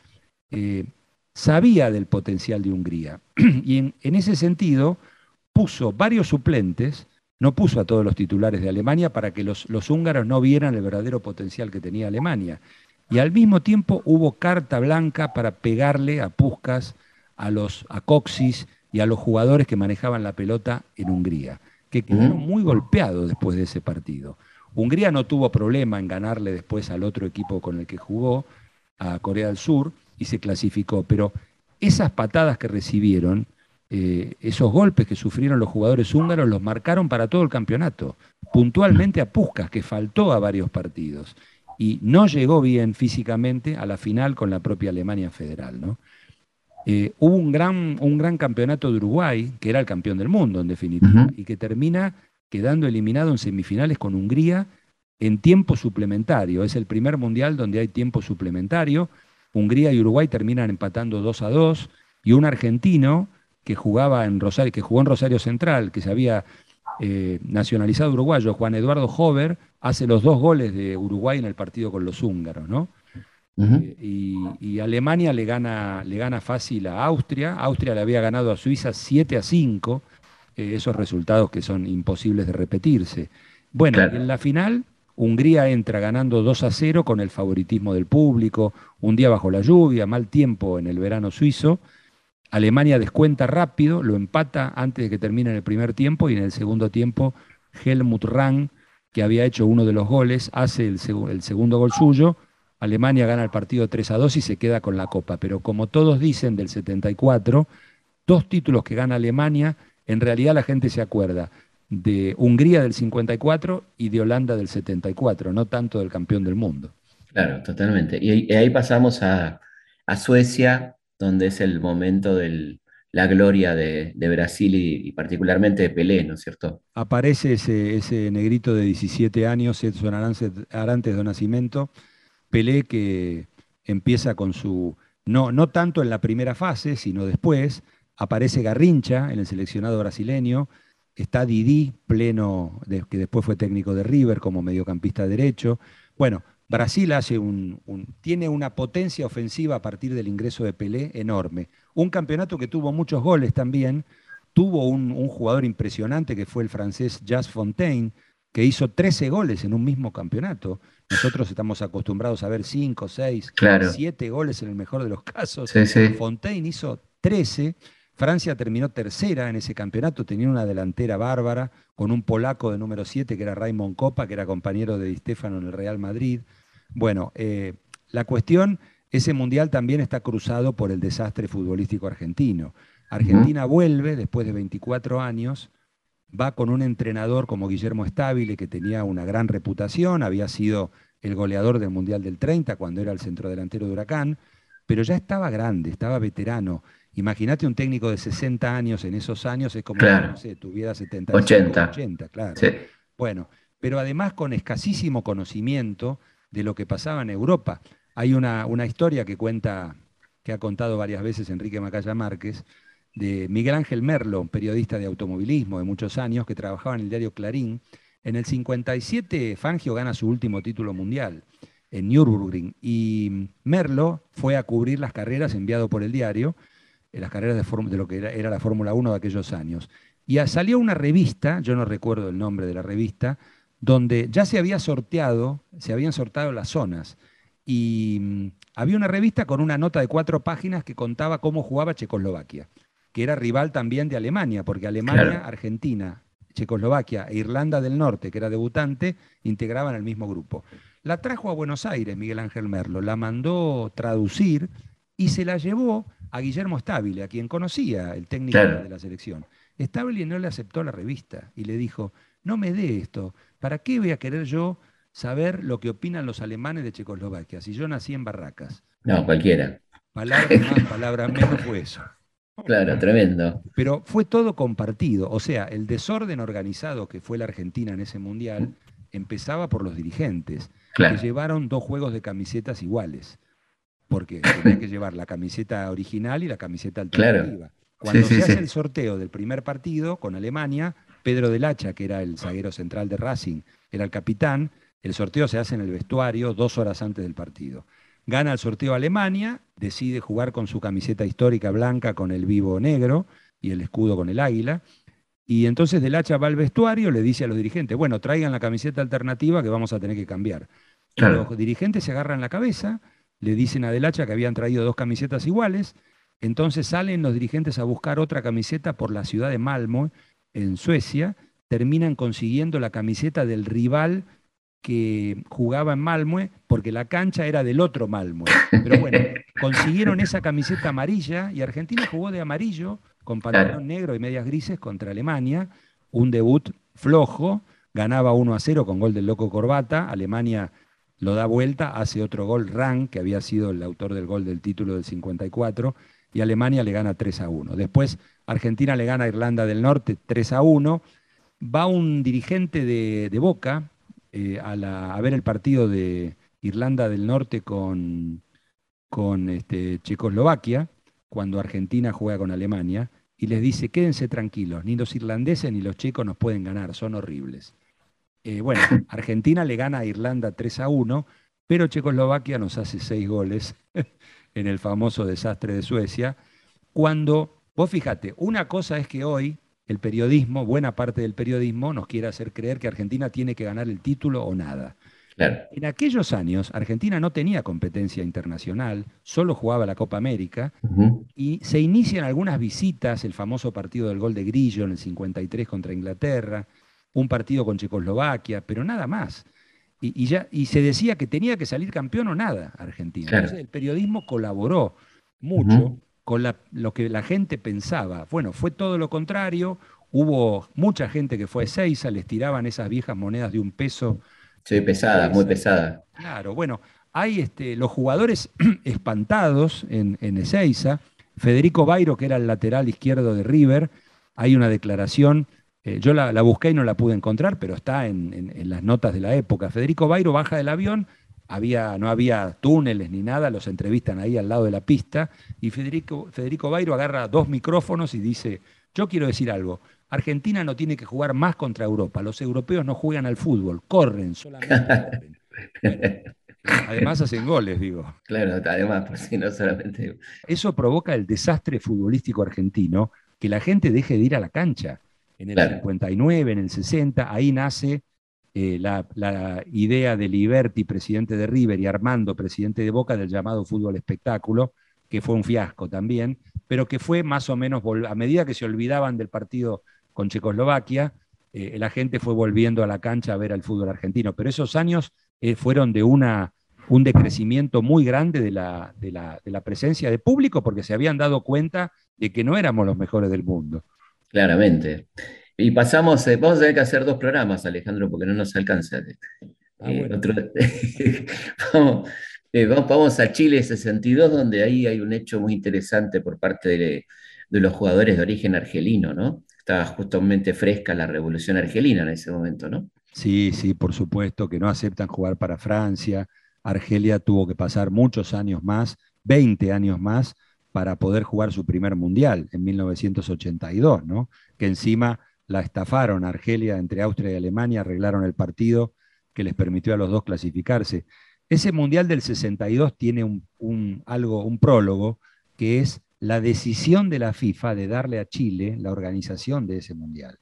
S2: eh, sabía del potencial de Hungría. <clears throat> Y en, ese sentido puso varios suplentes, no puso a todos los titulares de Alemania para que los, los húngaros no vieran el verdadero potencial que tenía Alemania. Y al mismo tiempo hubo carta blanca para pegarle a Puscas, a los a Coxis y a los jugadores que manejaban la pelota en Hungría, que quedaron muy golpeados después de ese partido. Hungría no tuvo problema en ganarle después al otro equipo con el que jugó, a Corea del Sur, y se clasificó, pero esas patadas que recibieron, eh, esos golpes que sufrieron los jugadores húngaros, los marcaron para todo el campeonato, puntualmente a Puskas, que faltó a varios partidos y no llegó bien físicamente a la final con la propia Alemania Federal. ¿no? Eh, hubo un gran, un gran campeonato de Uruguay, que era el campeón del mundo en definitiva, y que termina quedando eliminado en semifinales con Hungría en tiempo suplementario. Es el primer mundial donde hay tiempo suplementario. Hungría y Uruguay terminan empatando 2 a 2 y un argentino que jugaba en Rosario, que jugó en Rosario Central, que se había eh, nacionalizado uruguayo, Juan Eduardo Hover, hace los dos goles de Uruguay en el partido con los húngaros, ¿no? Eh, y, Alemania le gana, le gana fácil a Austria. Austria le había ganado a Suiza 7 a 5. Eh, esos resultados que son imposibles de repetirse. Bueno, en la final, Hungría entra ganando 2 a 0 con el favoritismo del público, un día bajo la lluvia, mal tiempo en el verano suizo. Alemania descuenta rápido, lo empata antes de que termine el primer tiempo y en el segundo tiempo Helmut Rahn, que había hecho uno de los goles, hace el, el segundo gol suyo. Alemania gana el partido 3 a 2 y se queda con la copa. Pero como todos dicen del 74, dos títulos que gana Alemania, en realidad la gente se acuerda de Hungría del 54 y de Holanda del 74, no tanto del campeón del mundo.
S1: Claro, totalmente. Y ahí pasamos a, a Suecia donde es el momento de la gloria de, Brasil y, particularmente de Pelé, ¿no es cierto?
S2: Aparece ese, negrito de 17 años, Edson Arantes de Nacimiento, Pelé que empieza con su, no, no tanto en la primera fase, sino después, aparece Garrincha en el seleccionado brasileño, está Didi, pleno, que después fue técnico de River como mediocampista derecho. Bueno, Brasil hace un, tiene una potencia ofensiva a partir del ingreso de Pelé enorme. Un campeonato que tuvo muchos goles también. Tuvo un, jugador impresionante que fue el francés Jas Fontaine, que hizo 13 goles en un mismo campeonato. Nosotros estamos acostumbrados a ver 5, 6, 7 goles en el mejor de los casos. Fontaine hizo 13 Francia terminó tercera en ese campeonato, tenía una delantera bárbara, con un polaco de número 7 que era Raymond Copa, que era compañero de Di Stefano en el Real Madrid. Bueno, eh, la cuestión, ese mundial también está cruzado por el desastre futbolístico argentino. Argentina vuelve después de 24 años, va con un entrenador como Guillermo Stabile, que tenía una gran reputación, había sido el goleador del Mundial del 30 cuando era el centrodelantero de Huracán, pero ya estaba grande, estaba veterano Imagínate un técnico de 60 años en esos años, es como,
S1: no
S2: sé, tuviera 70,
S1: 80.
S2: 80, claro. Bueno, pero además con escasísimo conocimiento de lo que pasaba en Europa. Hay una, una historia que cuenta, que ha contado varias veces Enrique Macaya Márquez, de Miguel Ángel Merlo, un periodista de automovilismo de muchos años, que trabajaba en el diario Clarín. En el 57 Fangio gana su último título mundial en Nürburgring y Merlo fue a cubrir las carreras enviado por el diario en las carreras de, de lo que era, la Fórmula 1 de aquellos años. Y salió una revista, yo no recuerdo el nombre de la revista, donde ya se había sorteado, se habían sorteado las zonas. Y mm, había una revista con una nota de cuatro páginas que contaba cómo jugaba Checoslovaquia, que era rival también de Alemania, porque Alemania, Argentina, Checoslovaquia e Irlanda del Norte, que era debutante, integraban el mismo grupo. La trajo a Buenos Aires Miguel Ángel Merlo, la mandó traducir y se la llevó a Guillermo Stabile, a quien conocía, el técnico de la selección. Stabile no le aceptó la revista y le dijo, no me dé esto, ¿para qué voy a querer yo saber lo que opinan los alemanes de Checoslovaquia si yo nací en Barracas?
S1: No, cualquiera.
S2: Palabras más, <laughs> palabras menos fue eso.
S1: Claro, tremendo.
S2: Pero fue todo compartido, o sea, el desorden organizado que fue la Argentina en ese mundial empezaba por los dirigentes, que llevaron dos juegos de camisetas iguales porque tenía que llevar la camiseta original y la camiseta <laughs> alternativa. Cuando se hace el sorteo del primer partido con Alemania, Pedro del Hacha, que era el zaguero central de Racing, era el capitán, el sorteo se hace en el vestuario dos horas antes del partido. Gana el sorteo Alemania, decide jugar con su camiseta histórica blanca con el vivo negro y el escudo con el águila. Y entonces Del Hacha va al vestuario, le dice a los dirigentes, bueno, traigan la camiseta alternativa que vamos a tener que cambiar. Los dirigentes se agarran la cabeza, le dicen a Delacha que habían traído dos camisetas iguales, Entonces salen los dirigentes a buscar otra camiseta por la ciudad de Malmo, en Suecia, terminan consiguiendo la camiseta del rival que jugaba en Malmö, porque la cancha era del otro Malmö. Pero bueno, <laughs> consiguieron esa camiseta amarilla y Argentina jugó de amarillo con pantalón negro y medias grises contra Alemania, un debut flojo, ganaba 1 a 0 con gol del loco Corbata, Alemania lo da vuelta, hace otro gol Rang, que había sido el autor del gol del título del 54, y Alemania le gana 3 a 1. Después Argentina le gana a Irlanda del Norte 3 a 1. Va un dirigente de, Boca eh, a, ver el partido de Irlanda del Norte con, con este, Checoslovaquia, cuando Argentina juega con Alemania, y les dice, quédense tranquilos, ni los irlandeses ni los checos nos pueden ganar, son horribles. Eh, bueno, <laughs> Argentina le gana a Irlanda 3 a 1, pero Checoslovaquia nos hace 6 goles <laughs> en el famoso desastre de Suecia, cuando, vos fíjate, una cosa es que hoy el periodismo, buena parte del periodismo, nos quiere hacer creer que Argentina tiene que ganar el título o nada. En aquellos años, Argentina no tenía competencia internacional, solo jugaba la Copa América, y se inician algunas visitas, el famoso partido del gol de Grillo en el 53 contra Inglaterra, un partido con Checoslovaquia, pero nada más. Y, ya, y se decía que tenía que salir campeón o nada Argentina. Entonces el periodismo colaboró mucho con lo que la gente pensaba. Bueno, fue todo lo contrario. Hubo mucha gente que fue a Ezeiza, les tiraban esas viejas monedas de un peso.
S1: Sí, pesada, muy pesada.
S2: Claro, bueno, hay este, los jugadores <clears throat> espantados en, en Ezeiza. Federico Bairo, que era el lateral izquierdo de River, hay una declaración eh, yo la, busqué y no la pude encontrar, pero está en, las notas de la época. Federico Bairo baja del avión, había, no había túneles ni nada, los entrevistan ahí al lado de la pista, y Federico, Federico Bairo agarra dos micrófonos y dice, yo quiero decir algo, Argentina no tiene que jugar más contra Europa, los europeos no juegan al fútbol, corren, solamente <laughs> además hacen goles, digo.
S1: Claro, además, pues sí, no solamente...
S2: Eso provoca el desastre futbolístico argentino, que la gente deje de ir a la cancha en el 59, en el 60, ahí nace eh, la, idea de Liberti, presidente de River, y Armando, presidente de Boca, del llamado fútbol espectáculo, que fue un fiasco también, pero que fue más o menos, a medida que se olvidaban del partido con Checoslovaquia, eh, la gente fue volviendo a la cancha a ver al fútbol argentino. Pero esos años eh, fueron de una, un decrecimiento muy grande de la, de la presencia de público porque se habían dado cuenta de que no éramos los mejores del mundo.
S1: Claramente. Y pasamos, eh, vamos a tener que hacer dos programas, Alejandro, porque no nos alcanza. Ah, eh, <laughs> eh, vamos, vamos, a Chile 62, donde ahí hay un hecho muy interesante por parte de, los jugadores de origen argelino, ¿no? Estaba justamente fresca la revolución argelina en ese momento, ¿no?
S2: Sí, sí, por supuesto, que no aceptan jugar para Francia. Argelia tuvo que pasar muchos años más, 20 años más, para poder jugar su primer mundial en 1982, ¿no? que encima la estafaron Argelia entre Austria y Alemania, arreglaron el partido que les permitió a los dos clasificarse. Ese mundial del 62 tiene un, algo, un prólogo que es la decisión de la FIFA de darle a Chile la organización de ese mundial.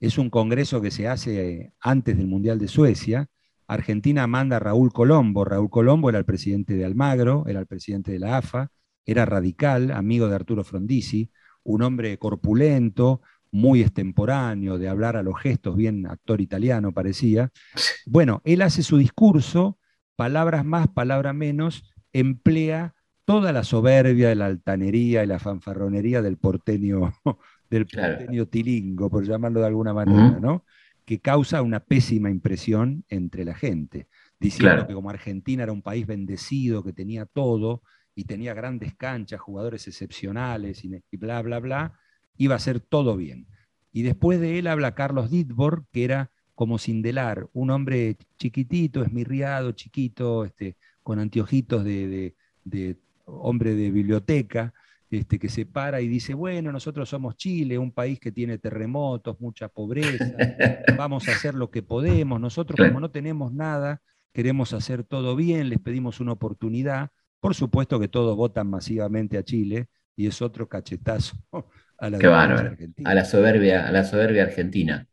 S2: Es un congreso que se hace eh, antes del Mundial de Suecia. Argentina manda a Raúl Colombo. Raúl Colombo era el presidente de Almagro, era el presidente de la AFA era radical, amigo de Arturo Frondizi, un hombre corpulento, muy extemporáneo, de hablar a los gestos, bien actor italiano parecía. Bueno, él hace su discurso, palabras más, palabras menos, emplea toda la soberbia, la altanería y la fanfarronería del porteño, <laughs> del porteño tilingo, por llamarlo de alguna manera, ¿no? Que causa una pésima impresión entre la gente, diciendo que como Argentina era un país bendecido, que tenía todo, y tenía grandes canchas, jugadores excepcionales y, bla, bla, bla, iba a ser todo bien. Y después de él habla Carlos Ditborg, que era como Sindelar, un hombre chiquitito, esmirriado, chiquito, este, con anteojitos de, hombre de biblioteca, este, que se para y dice, bueno, nosotros somos Chile, un país que tiene terremotos, mucha pobreza, <laughs> vamos a hacer lo que podemos, nosotros como no tenemos nada, queremos hacer todo bien, les pedimos una oportunidad, por supuesto que todos votan masivamente a Chile y es otro cachetazo <laughs>
S1: a la, Argentina. a la soberbia, a la soberbia argentina.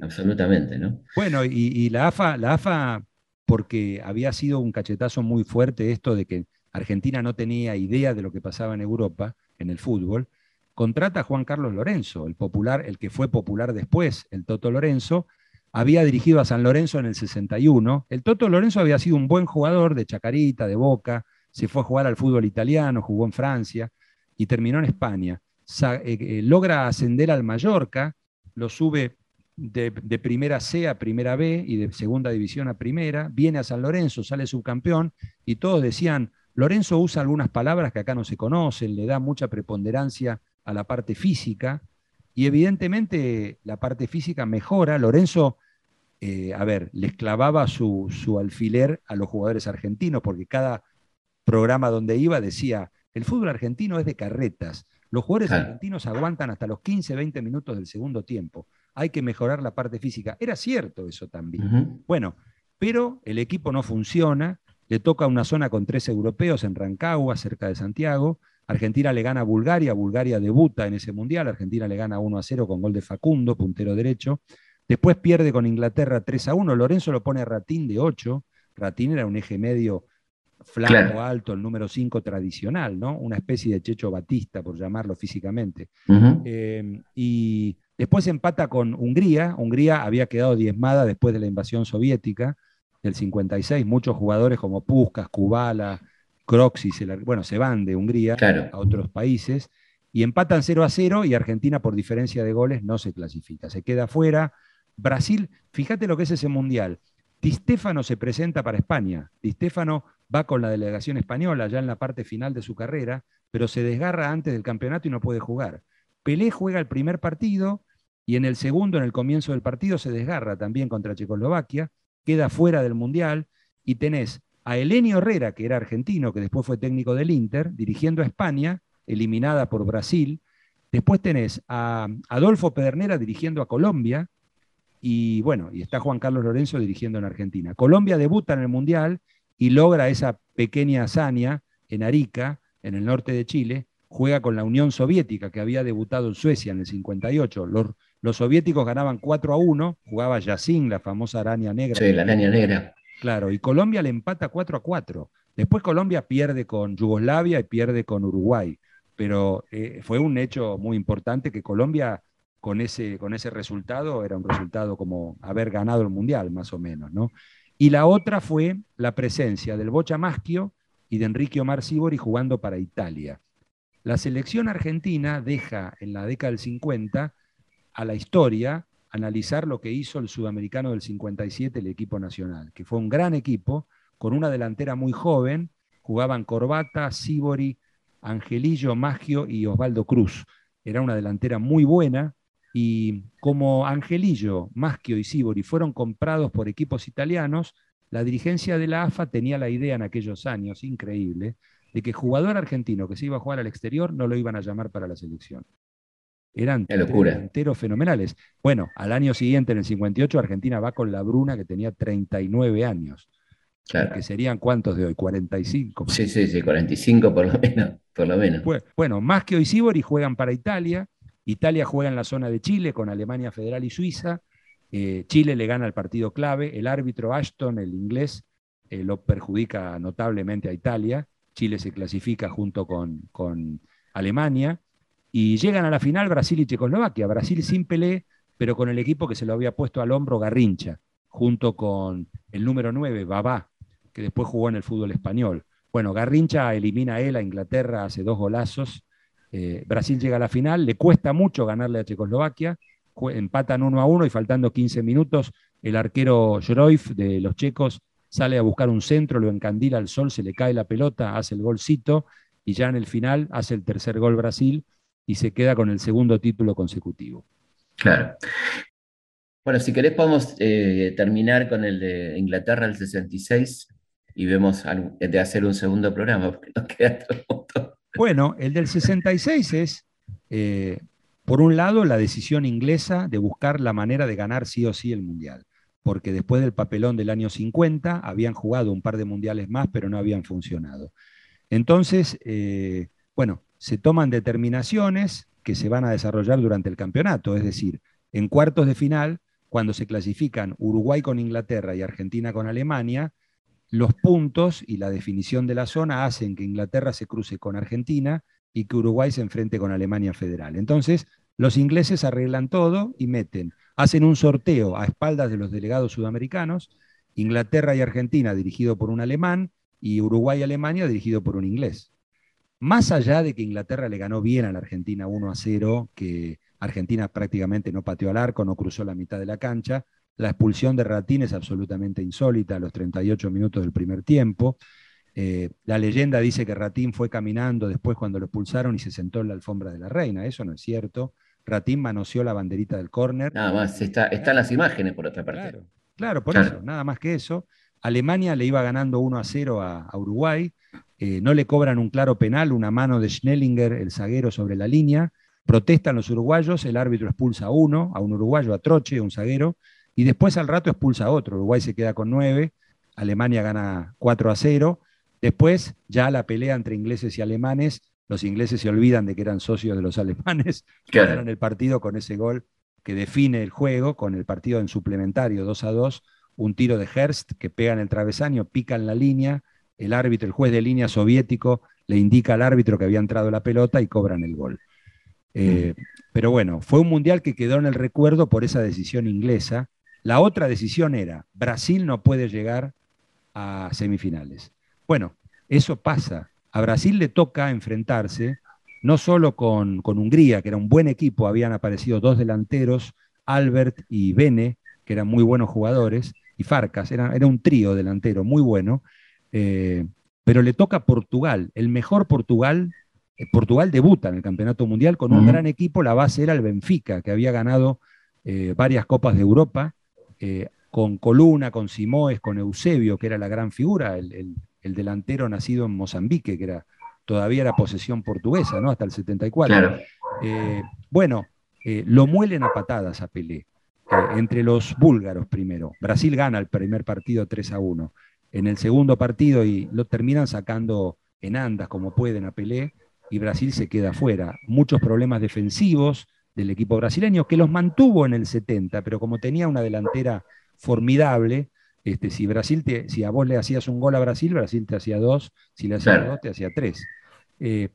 S1: Absolutamente, ¿no?
S2: Bueno, y, la AFA, la AFA, porque había sido un cachetazo muy fuerte esto de que Argentina no tenía idea de lo que pasaba en Europa, en el fútbol, contrata a Juan Carlos Lorenzo, el popular, el que fue popular después, el Toto Lorenzo, había dirigido a San Lorenzo en el 61. El Toto Lorenzo había sido un buen jugador de Chacarita, de Boca, se fue a jugar al fútbol italiano, jugó en Francia y terminó en España. Eh, eh, logra ascender al Mallorca, lo sube de, primera C a primera B y de segunda división a primera, viene a San Lorenzo, sale subcampeón y todos decían, Lorenzo usa algunas palabras que acá no se conocen, le da mucha preponderancia a la parte física y evidentemente la parte física mejora. Lorenzo, eh, a ver, les clavaba su, alfiler a los jugadores argentinos porque cada programa donde iba decía, el fútbol argentino es de carretas, los jugadores argentinos aguantan hasta los 15, 20 minutos del segundo tiempo, hay que mejorar la parte física. Era cierto eso también. Bueno, pero el equipo no funciona, le toca una zona con tres europeos en Rancagua, cerca de Santiago, Argentina le gana a Bulgaria, Bulgaria debuta en ese mundial, Argentina le gana 1 a 0 con gol de Facundo, puntero derecho. Después pierde con Inglaterra 3 a 1, Lorenzo lo pone a Ratín de 8, Ratín era un eje medio flanco alto, el número 5 tradicional, ¿no? Una especie de Checho Batista, por llamarlo físicamente. Eh, y después empata con Hungría, Hungría había quedado diezmada después de la invasión soviética del 56, muchos jugadores como Puskas, Kubala, Croxy, bueno, se van de Hungría a otros países y empatan 0 a 0 y Argentina por diferencia de goles no se clasifica, se queda fuera. Brasil, fíjate lo que es ese mundial. Di Stefano se presenta para España. Di Stefano va con la delegación española ya en la parte final de su carrera, pero se desgarra antes del campeonato y no puede jugar. Pelé juega el primer partido y en el segundo, en el comienzo del partido, se desgarra también contra Checoslovaquia, queda fuera del mundial y tenés a Elenio Herrera, que era argentino, que después fue técnico del Inter, dirigiendo a España, eliminada por Brasil. Después tenés a Adolfo Pedernera dirigiendo a Colombia. Y bueno, y está Juan Carlos Lorenzo dirigiendo en Argentina. Colombia debuta en el Mundial y logra esa pequeña hazaña en Arica, en el norte de Chile. Juega con la Unión Soviética, que había debutado en Suecia en el 58. Los, los soviéticos ganaban 4 a 1. Jugaba Yacine, la famosa araña negra.
S1: Sí, la araña negra
S2: Claro, y Colombia le empata 4 a 4. Después Colombia pierde con Yugoslavia y pierde con Uruguay. Pero eh, fue un hecho muy importante que Colombia con ese, con ese resultado era un resultado como haber ganado el Mundial, más o menos. ¿no? Y la otra fue la presencia del Bocha Maschio y de Enrique Omar Sibori jugando para Italia. La selección argentina deja en la década del 50 a la historia analizar lo que hizo el sudamericano del 57, el equipo nacional, que fue un gran equipo, con una delantera muy joven, jugaban Corbata, Sibori, Angelillo, Maggio y Osvaldo Cruz. Era una delantera muy buena y como Angelillo, Maggio y Sibori fueron comprados por equipos italianos, la dirigencia de la AFA tenía la idea en aquellos años, increíble, de que jugador argentino que se iba a jugar al exterior no lo iban a llamar para la selección. Eran enteros fenomenales. Bueno, al año siguiente, en el 58, Argentina va con la Bruna, que tenía 39 años. Que serían cuántos de hoy, 45.
S1: Sí, sí, sí, 45 por lo menos. Por lo menos.
S2: Bueno, más que hoy Sibori juegan para Italia. Italia juega en la zona de Chile con Alemania Federal y Suiza. Eh, Chile le gana el partido clave. El árbitro Ashton, el inglés, eh, lo perjudica notablemente a Italia. Chile se clasifica junto con, con Alemania. Y llegan a la final Brasil y Checoslovaquia. Brasil sin Pelé, pero con el equipo que se lo había puesto al hombro Garrincha, junto con el número 9, Babá, que después jugó en el fútbol español. Bueno, Garrincha elimina a él a Inglaterra, hace dos golazos. Eh, Brasil llega a la final, le cuesta mucho ganarle a Checoslovaquia, empatan uno a uno y faltando 15 minutos, el arquero Joroif de los checos sale a buscar un centro, lo encandila al sol, se le cae la pelota, hace el golcito y ya en el final hace el tercer gol Brasil y se queda con el segundo título consecutivo.
S1: Claro. Bueno, si querés podemos eh, terminar con el de Inglaterra el 66 y vemos de hacer un segundo programa, porque nos queda
S2: todo Bueno, el del 66 es, eh, por un lado, la decisión inglesa de buscar la manera de ganar sí o sí el Mundial, porque después del papelón del año 50 habían jugado un par de mundiales más, pero no habían funcionado. Entonces, eh, bueno, se toman determinaciones que se van a desarrollar durante el campeonato, es decir, en cuartos de final, cuando se clasifican Uruguay con Inglaterra y Argentina con Alemania, los puntos y la definición de la zona hacen que Inglaterra se cruce con Argentina y que Uruguay se enfrente con Alemania Federal. Entonces, los ingleses arreglan todo y meten, hacen un sorteo a espaldas de los delegados sudamericanos, Inglaterra y Argentina dirigido por un alemán y Uruguay y Alemania dirigido por un inglés. Más allá de que Inglaterra le ganó bien a la Argentina 1 a 0, que Argentina prácticamente no pateó al arco, no cruzó la mitad de la cancha, la expulsión de Ratín es absolutamente insólita a los 38 minutos del primer tiempo. Eh, la leyenda dice que Ratín fue caminando después cuando lo expulsaron y se sentó en la alfombra de la reina. Eso no es cierto. Ratín manoseó la banderita del córner.
S1: Nada más, está, están las imágenes por otra parte.
S2: Claro, claro por eso, nada más que eso. Alemania le iba ganando 1 a 0 a, Uruguay. Eh, no le cobran un claro penal, una mano de Schnellinger, el zaguero, sobre la línea. Protestan los uruguayos, el árbitro expulsa a uno, a un uruguayo, a Troche, un zaguero, y después al rato expulsa a otro. Uruguay se queda con 9, Alemania gana 4 a 0. Después, ya la pelea entre ingleses y alemanes, los ingleses se olvidan de que eran socios de los alemanes, <laughs> ganan el partido con ese gol que define el juego, con el partido en suplementario 2 a 2, un tiro de Herst que pega en el travesaño, pica en la línea, el árbitro, el juez de línea soviético, le indica al árbitro que había entrado la pelota y cobran el gol. Eh, pero bueno, fue un mundial que quedó en el recuerdo por esa decisión inglesa. La otra decisión era, Brasil no puede llegar a semifinales. Bueno, eso pasa. A Brasil le toca enfrentarse no solo con, con Hungría, que era un buen equipo, habían aparecido dos delanteros, Albert y Bene, que eran muy buenos jugadores, y Farcas, era, era un trío delantero muy bueno, eh, pero le toca Portugal, el mejor Portugal. Eh, Portugal debuta en el Campeonato Mundial con un gran equipo, la base era el Benfica, que había ganado eh, varias Copas de Europa, con Coluna, con Simoes, con Eusebio, que era la gran figura, el, delantero nacido en Mozambique, que era, todavía era posesión portuguesa, ¿no? Hasta el 74. bueno, lo muelen a patadas a Pelé. entre los búlgaros primero. Brasil gana el primer partido 3 a 1 en el segundo partido y lo terminan sacando en andas como pueden a Pelé y Brasil se queda fuera. Muchos problemas defensivos del equipo brasileño que los mantuvo en el 70, pero como tenía una delantera formidable, este, si, Brasil te, si a vos le hacías un gol a Brasil, Brasil te hacía dos, si le hacías dos, te hacía tres. Eh,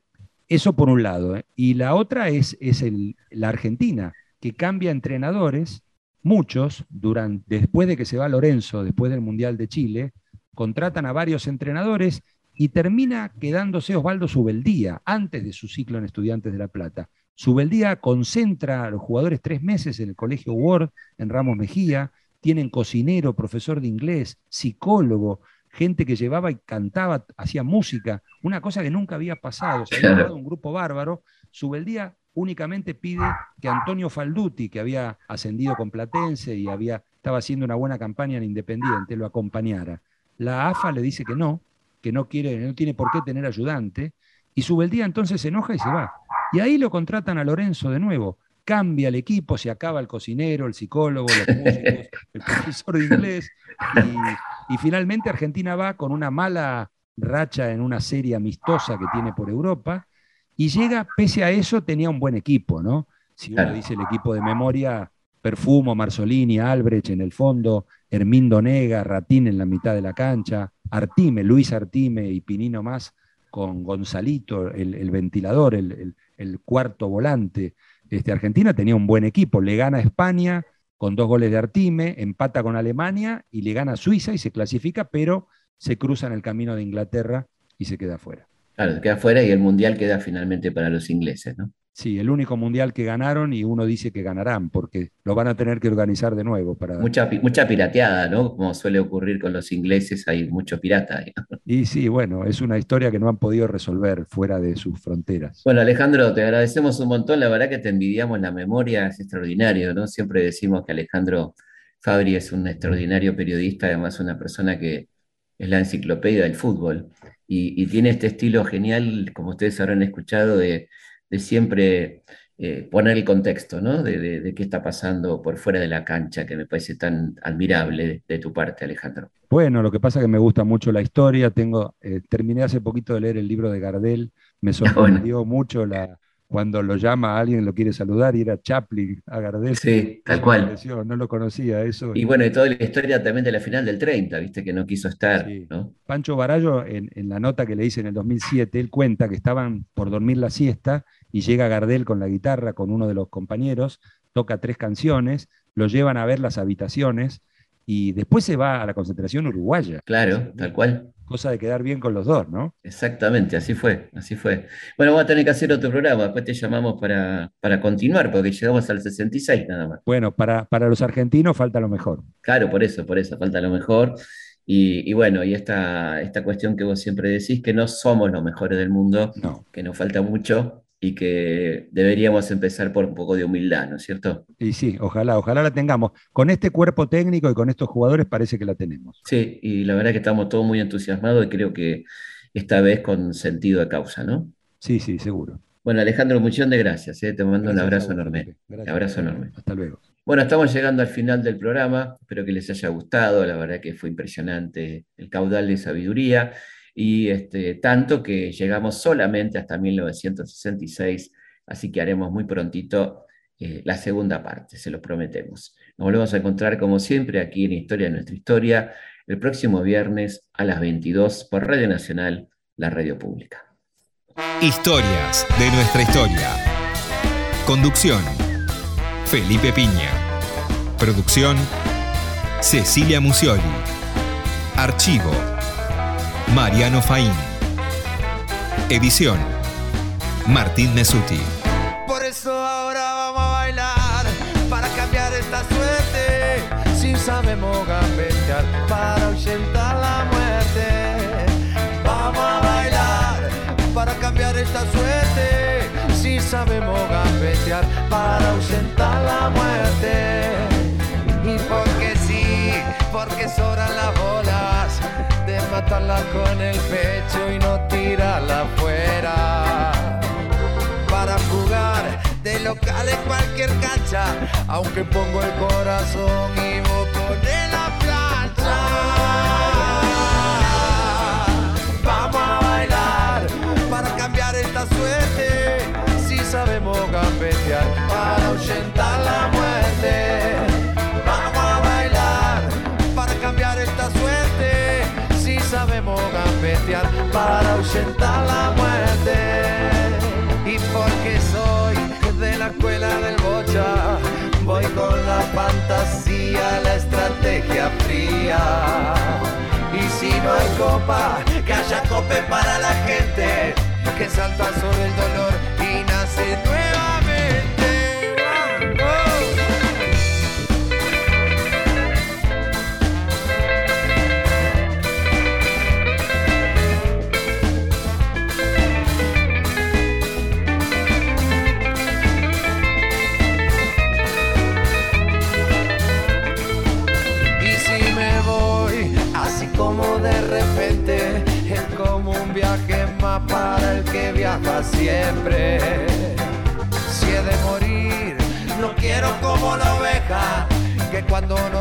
S2: eso por un lado. ¿eh? Y la otra es, es el, la Argentina, que cambia entrenadores, muchos, durante, después de que se va Lorenzo, después del Mundial de Chile, contratan a varios entrenadores y termina quedándose Osvaldo Subeldía antes de su ciclo en Estudiantes de La Plata. Subeldía concentra a los jugadores tres meses en el Colegio Ward, en Ramos Mejía, tienen cocinero, profesor de inglés, psicólogo, gente que llevaba y cantaba, hacía música, una cosa que nunca había pasado, se había dado un grupo bárbaro. Subeldía únicamente pide que Antonio Falduti, que había ascendido con Platense y había, estaba haciendo una buena campaña en Independiente, lo acompañara. La AFA le dice que no, que no quiere, no tiene por qué tener ayudante, y Subeldía entonces se enoja y se va. Y ahí lo contratan a Lorenzo de nuevo. Cambia el equipo, se acaba el cocinero, el psicólogo, los músicos, el profesor de inglés. Y, finalmente Argentina va con una mala racha en una serie amistosa que tiene por Europa. Y llega, pese a eso, tenía un buen equipo, ¿no? Si uno dice el equipo de memoria, Perfumo, Marzolini, Albrecht en el fondo, Hermindo Nega, Ratín en la mitad de la cancha, Artime, Luis Artime y Pinino más con Gonzalito, el, ventilador, el, cuarto volante. Este, Argentina tenía un buen equipo, le gana a España con dos goles de Artime, empata con Alemania y le gana a Suiza y se clasifica, pero se cruza en el camino de Inglaterra y se queda fuera.
S1: Claro, se queda fuera y el Mundial queda finalmente para los ingleses, ¿no?
S2: Sí, el único mundial que ganaron y uno dice que ganarán porque lo van a tener que organizar de nuevo. Para...
S1: Mucha, mucha pirateada, ¿no? Como suele ocurrir con los ingleses, hay mucho pirata.
S2: Y sí, bueno, es una historia que no han podido resolver fuera de sus fronteras.
S1: Bueno, Alejandro, te agradecemos un montón. La verdad que te envidiamos la memoria, es extraordinario, ¿no? Siempre decimos que Alejandro Fabri es un extraordinario periodista, además una persona que es la enciclopedia del fútbol y, y tiene este estilo genial, como ustedes habrán escuchado, de de siempre eh, poner el contexto, ¿no? De, qué está pasando por fuera de la cancha, que me parece tan admirable de, tu parte, Alejandro.
S2: Bueno, lo que pasa es que me gusta mucho la historia. Tengo, eh, terminé hace poquito de leer el libro de Gardel, me <laughs> sorprendió mucho la, cuando lo llama a alguien, lo quiere saludar y era Chaplin a Gardel.
S1: Sí, tal cual.
S2: No lo conocía eso.
S1: Y bueno, y toda la historia también de la final del 30, viste, que no quiso estar.
S2: Pancho Barallo, en, la nota que le hice en el 2007, él cuenta que estaban por dormir la siesta y llega Gardel con la guitarra, con uno de los compañeros, toca tres canciones, lo llevan a ver las habitaciones y después se va a la concentración uruguaya.
S1: Claro, tal cual
S2: cosa de quedar bien con los dos, ¿no?
S1: Exactamente, así fue, así fue. Bueno, vamos a tener que hacer otro programa, después te llamamos para, para continuar, porque llegamos al 66 nada más.
S2: Bueno, para, para los argentinos falta lo mejor.
S1: Claro, por eso, por eso, falta lo mejor. Y, bueno, y esta, esta cuestión que vos siempre decís, que no somos los mejores del mundo, que nos falta mucho, y que deberíamos empezar por un poco de humildad, ¿no es cierto?
S2: Y sí, ojalá, ojalá la tengamos. Con este cuerpo técnico y con estos jugadores parece que la tenemos.
S1: Sí, y la verdad que estamos todos muy entusiasmados y creo que esta vez con sentido de causa, ¿no?
S2: Sí, sí, seguro.
S1: Bueno, Alejandro, muchas de gracias. ¿eh? Te mando un abrazo enorme. Un abrazo enorme.
S2: Hasta luego.
S1: Bueno, estamos llegando al final del programa. Espero que les haya gustado. La verdad que fue impresionante el caudal de sabiduría y este, tanto que llegamos solamente hasta 1966, así que haremos muy prontito eh, la segunda parte, se lo prometemos. Nos volvemos a encontrar como siempre aquí en Historia de nuestra historia el próximo viernes a las 22 por Radio Nacional, la radio pública.
S4: Historias de nuestra historia. Conducción. Felipe Piña. Producción. Cecilia Musioli. Archivo. Mariano Faín. Edición. Martín Mesuti.
S5: Por eso ahora vamos a bailar para cambiar esta suerte. Si sabemos gambetear para ahuyentar la muerte. Vamos a bailar para cambiar esta suerte. Si sabemos gambetear para ahuyentar la muerte. Y porque sí, porque sobran las bolas matarla con el pecho y no tirarla afuera. Para jugar de local en cualquier cancha, aunque pongo el corazón y vos pones la plancha. Vamos a bailar para cambiar esta suerte. Si sabemos gambetear para ahuyentar la muerte. Para ahuyentar la muerte. Y porque soy de la escuela del bocha, voy con la fantasía, la estrategia fría. Y si no hay copa, que haya cope para la gente que salta sobre el dolor y nace nueva. Para el que viaja siempre. Si he de morir, no quiero como la oveja, que cuando no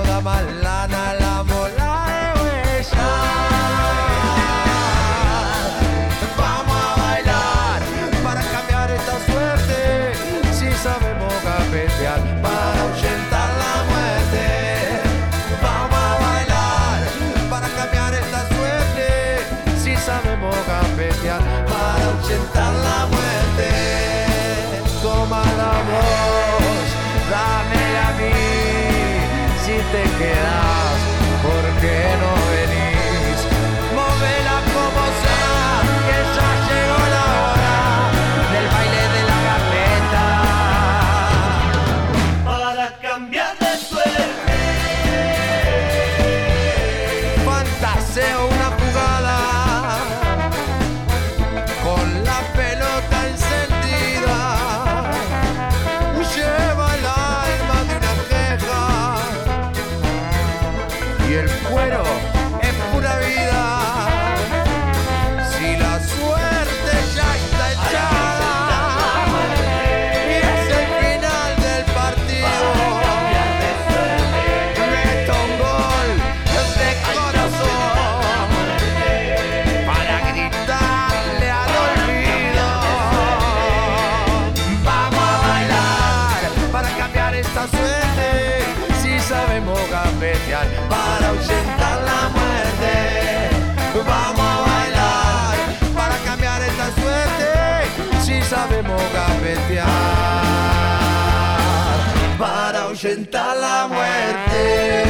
S5: ahuyentar la muerte.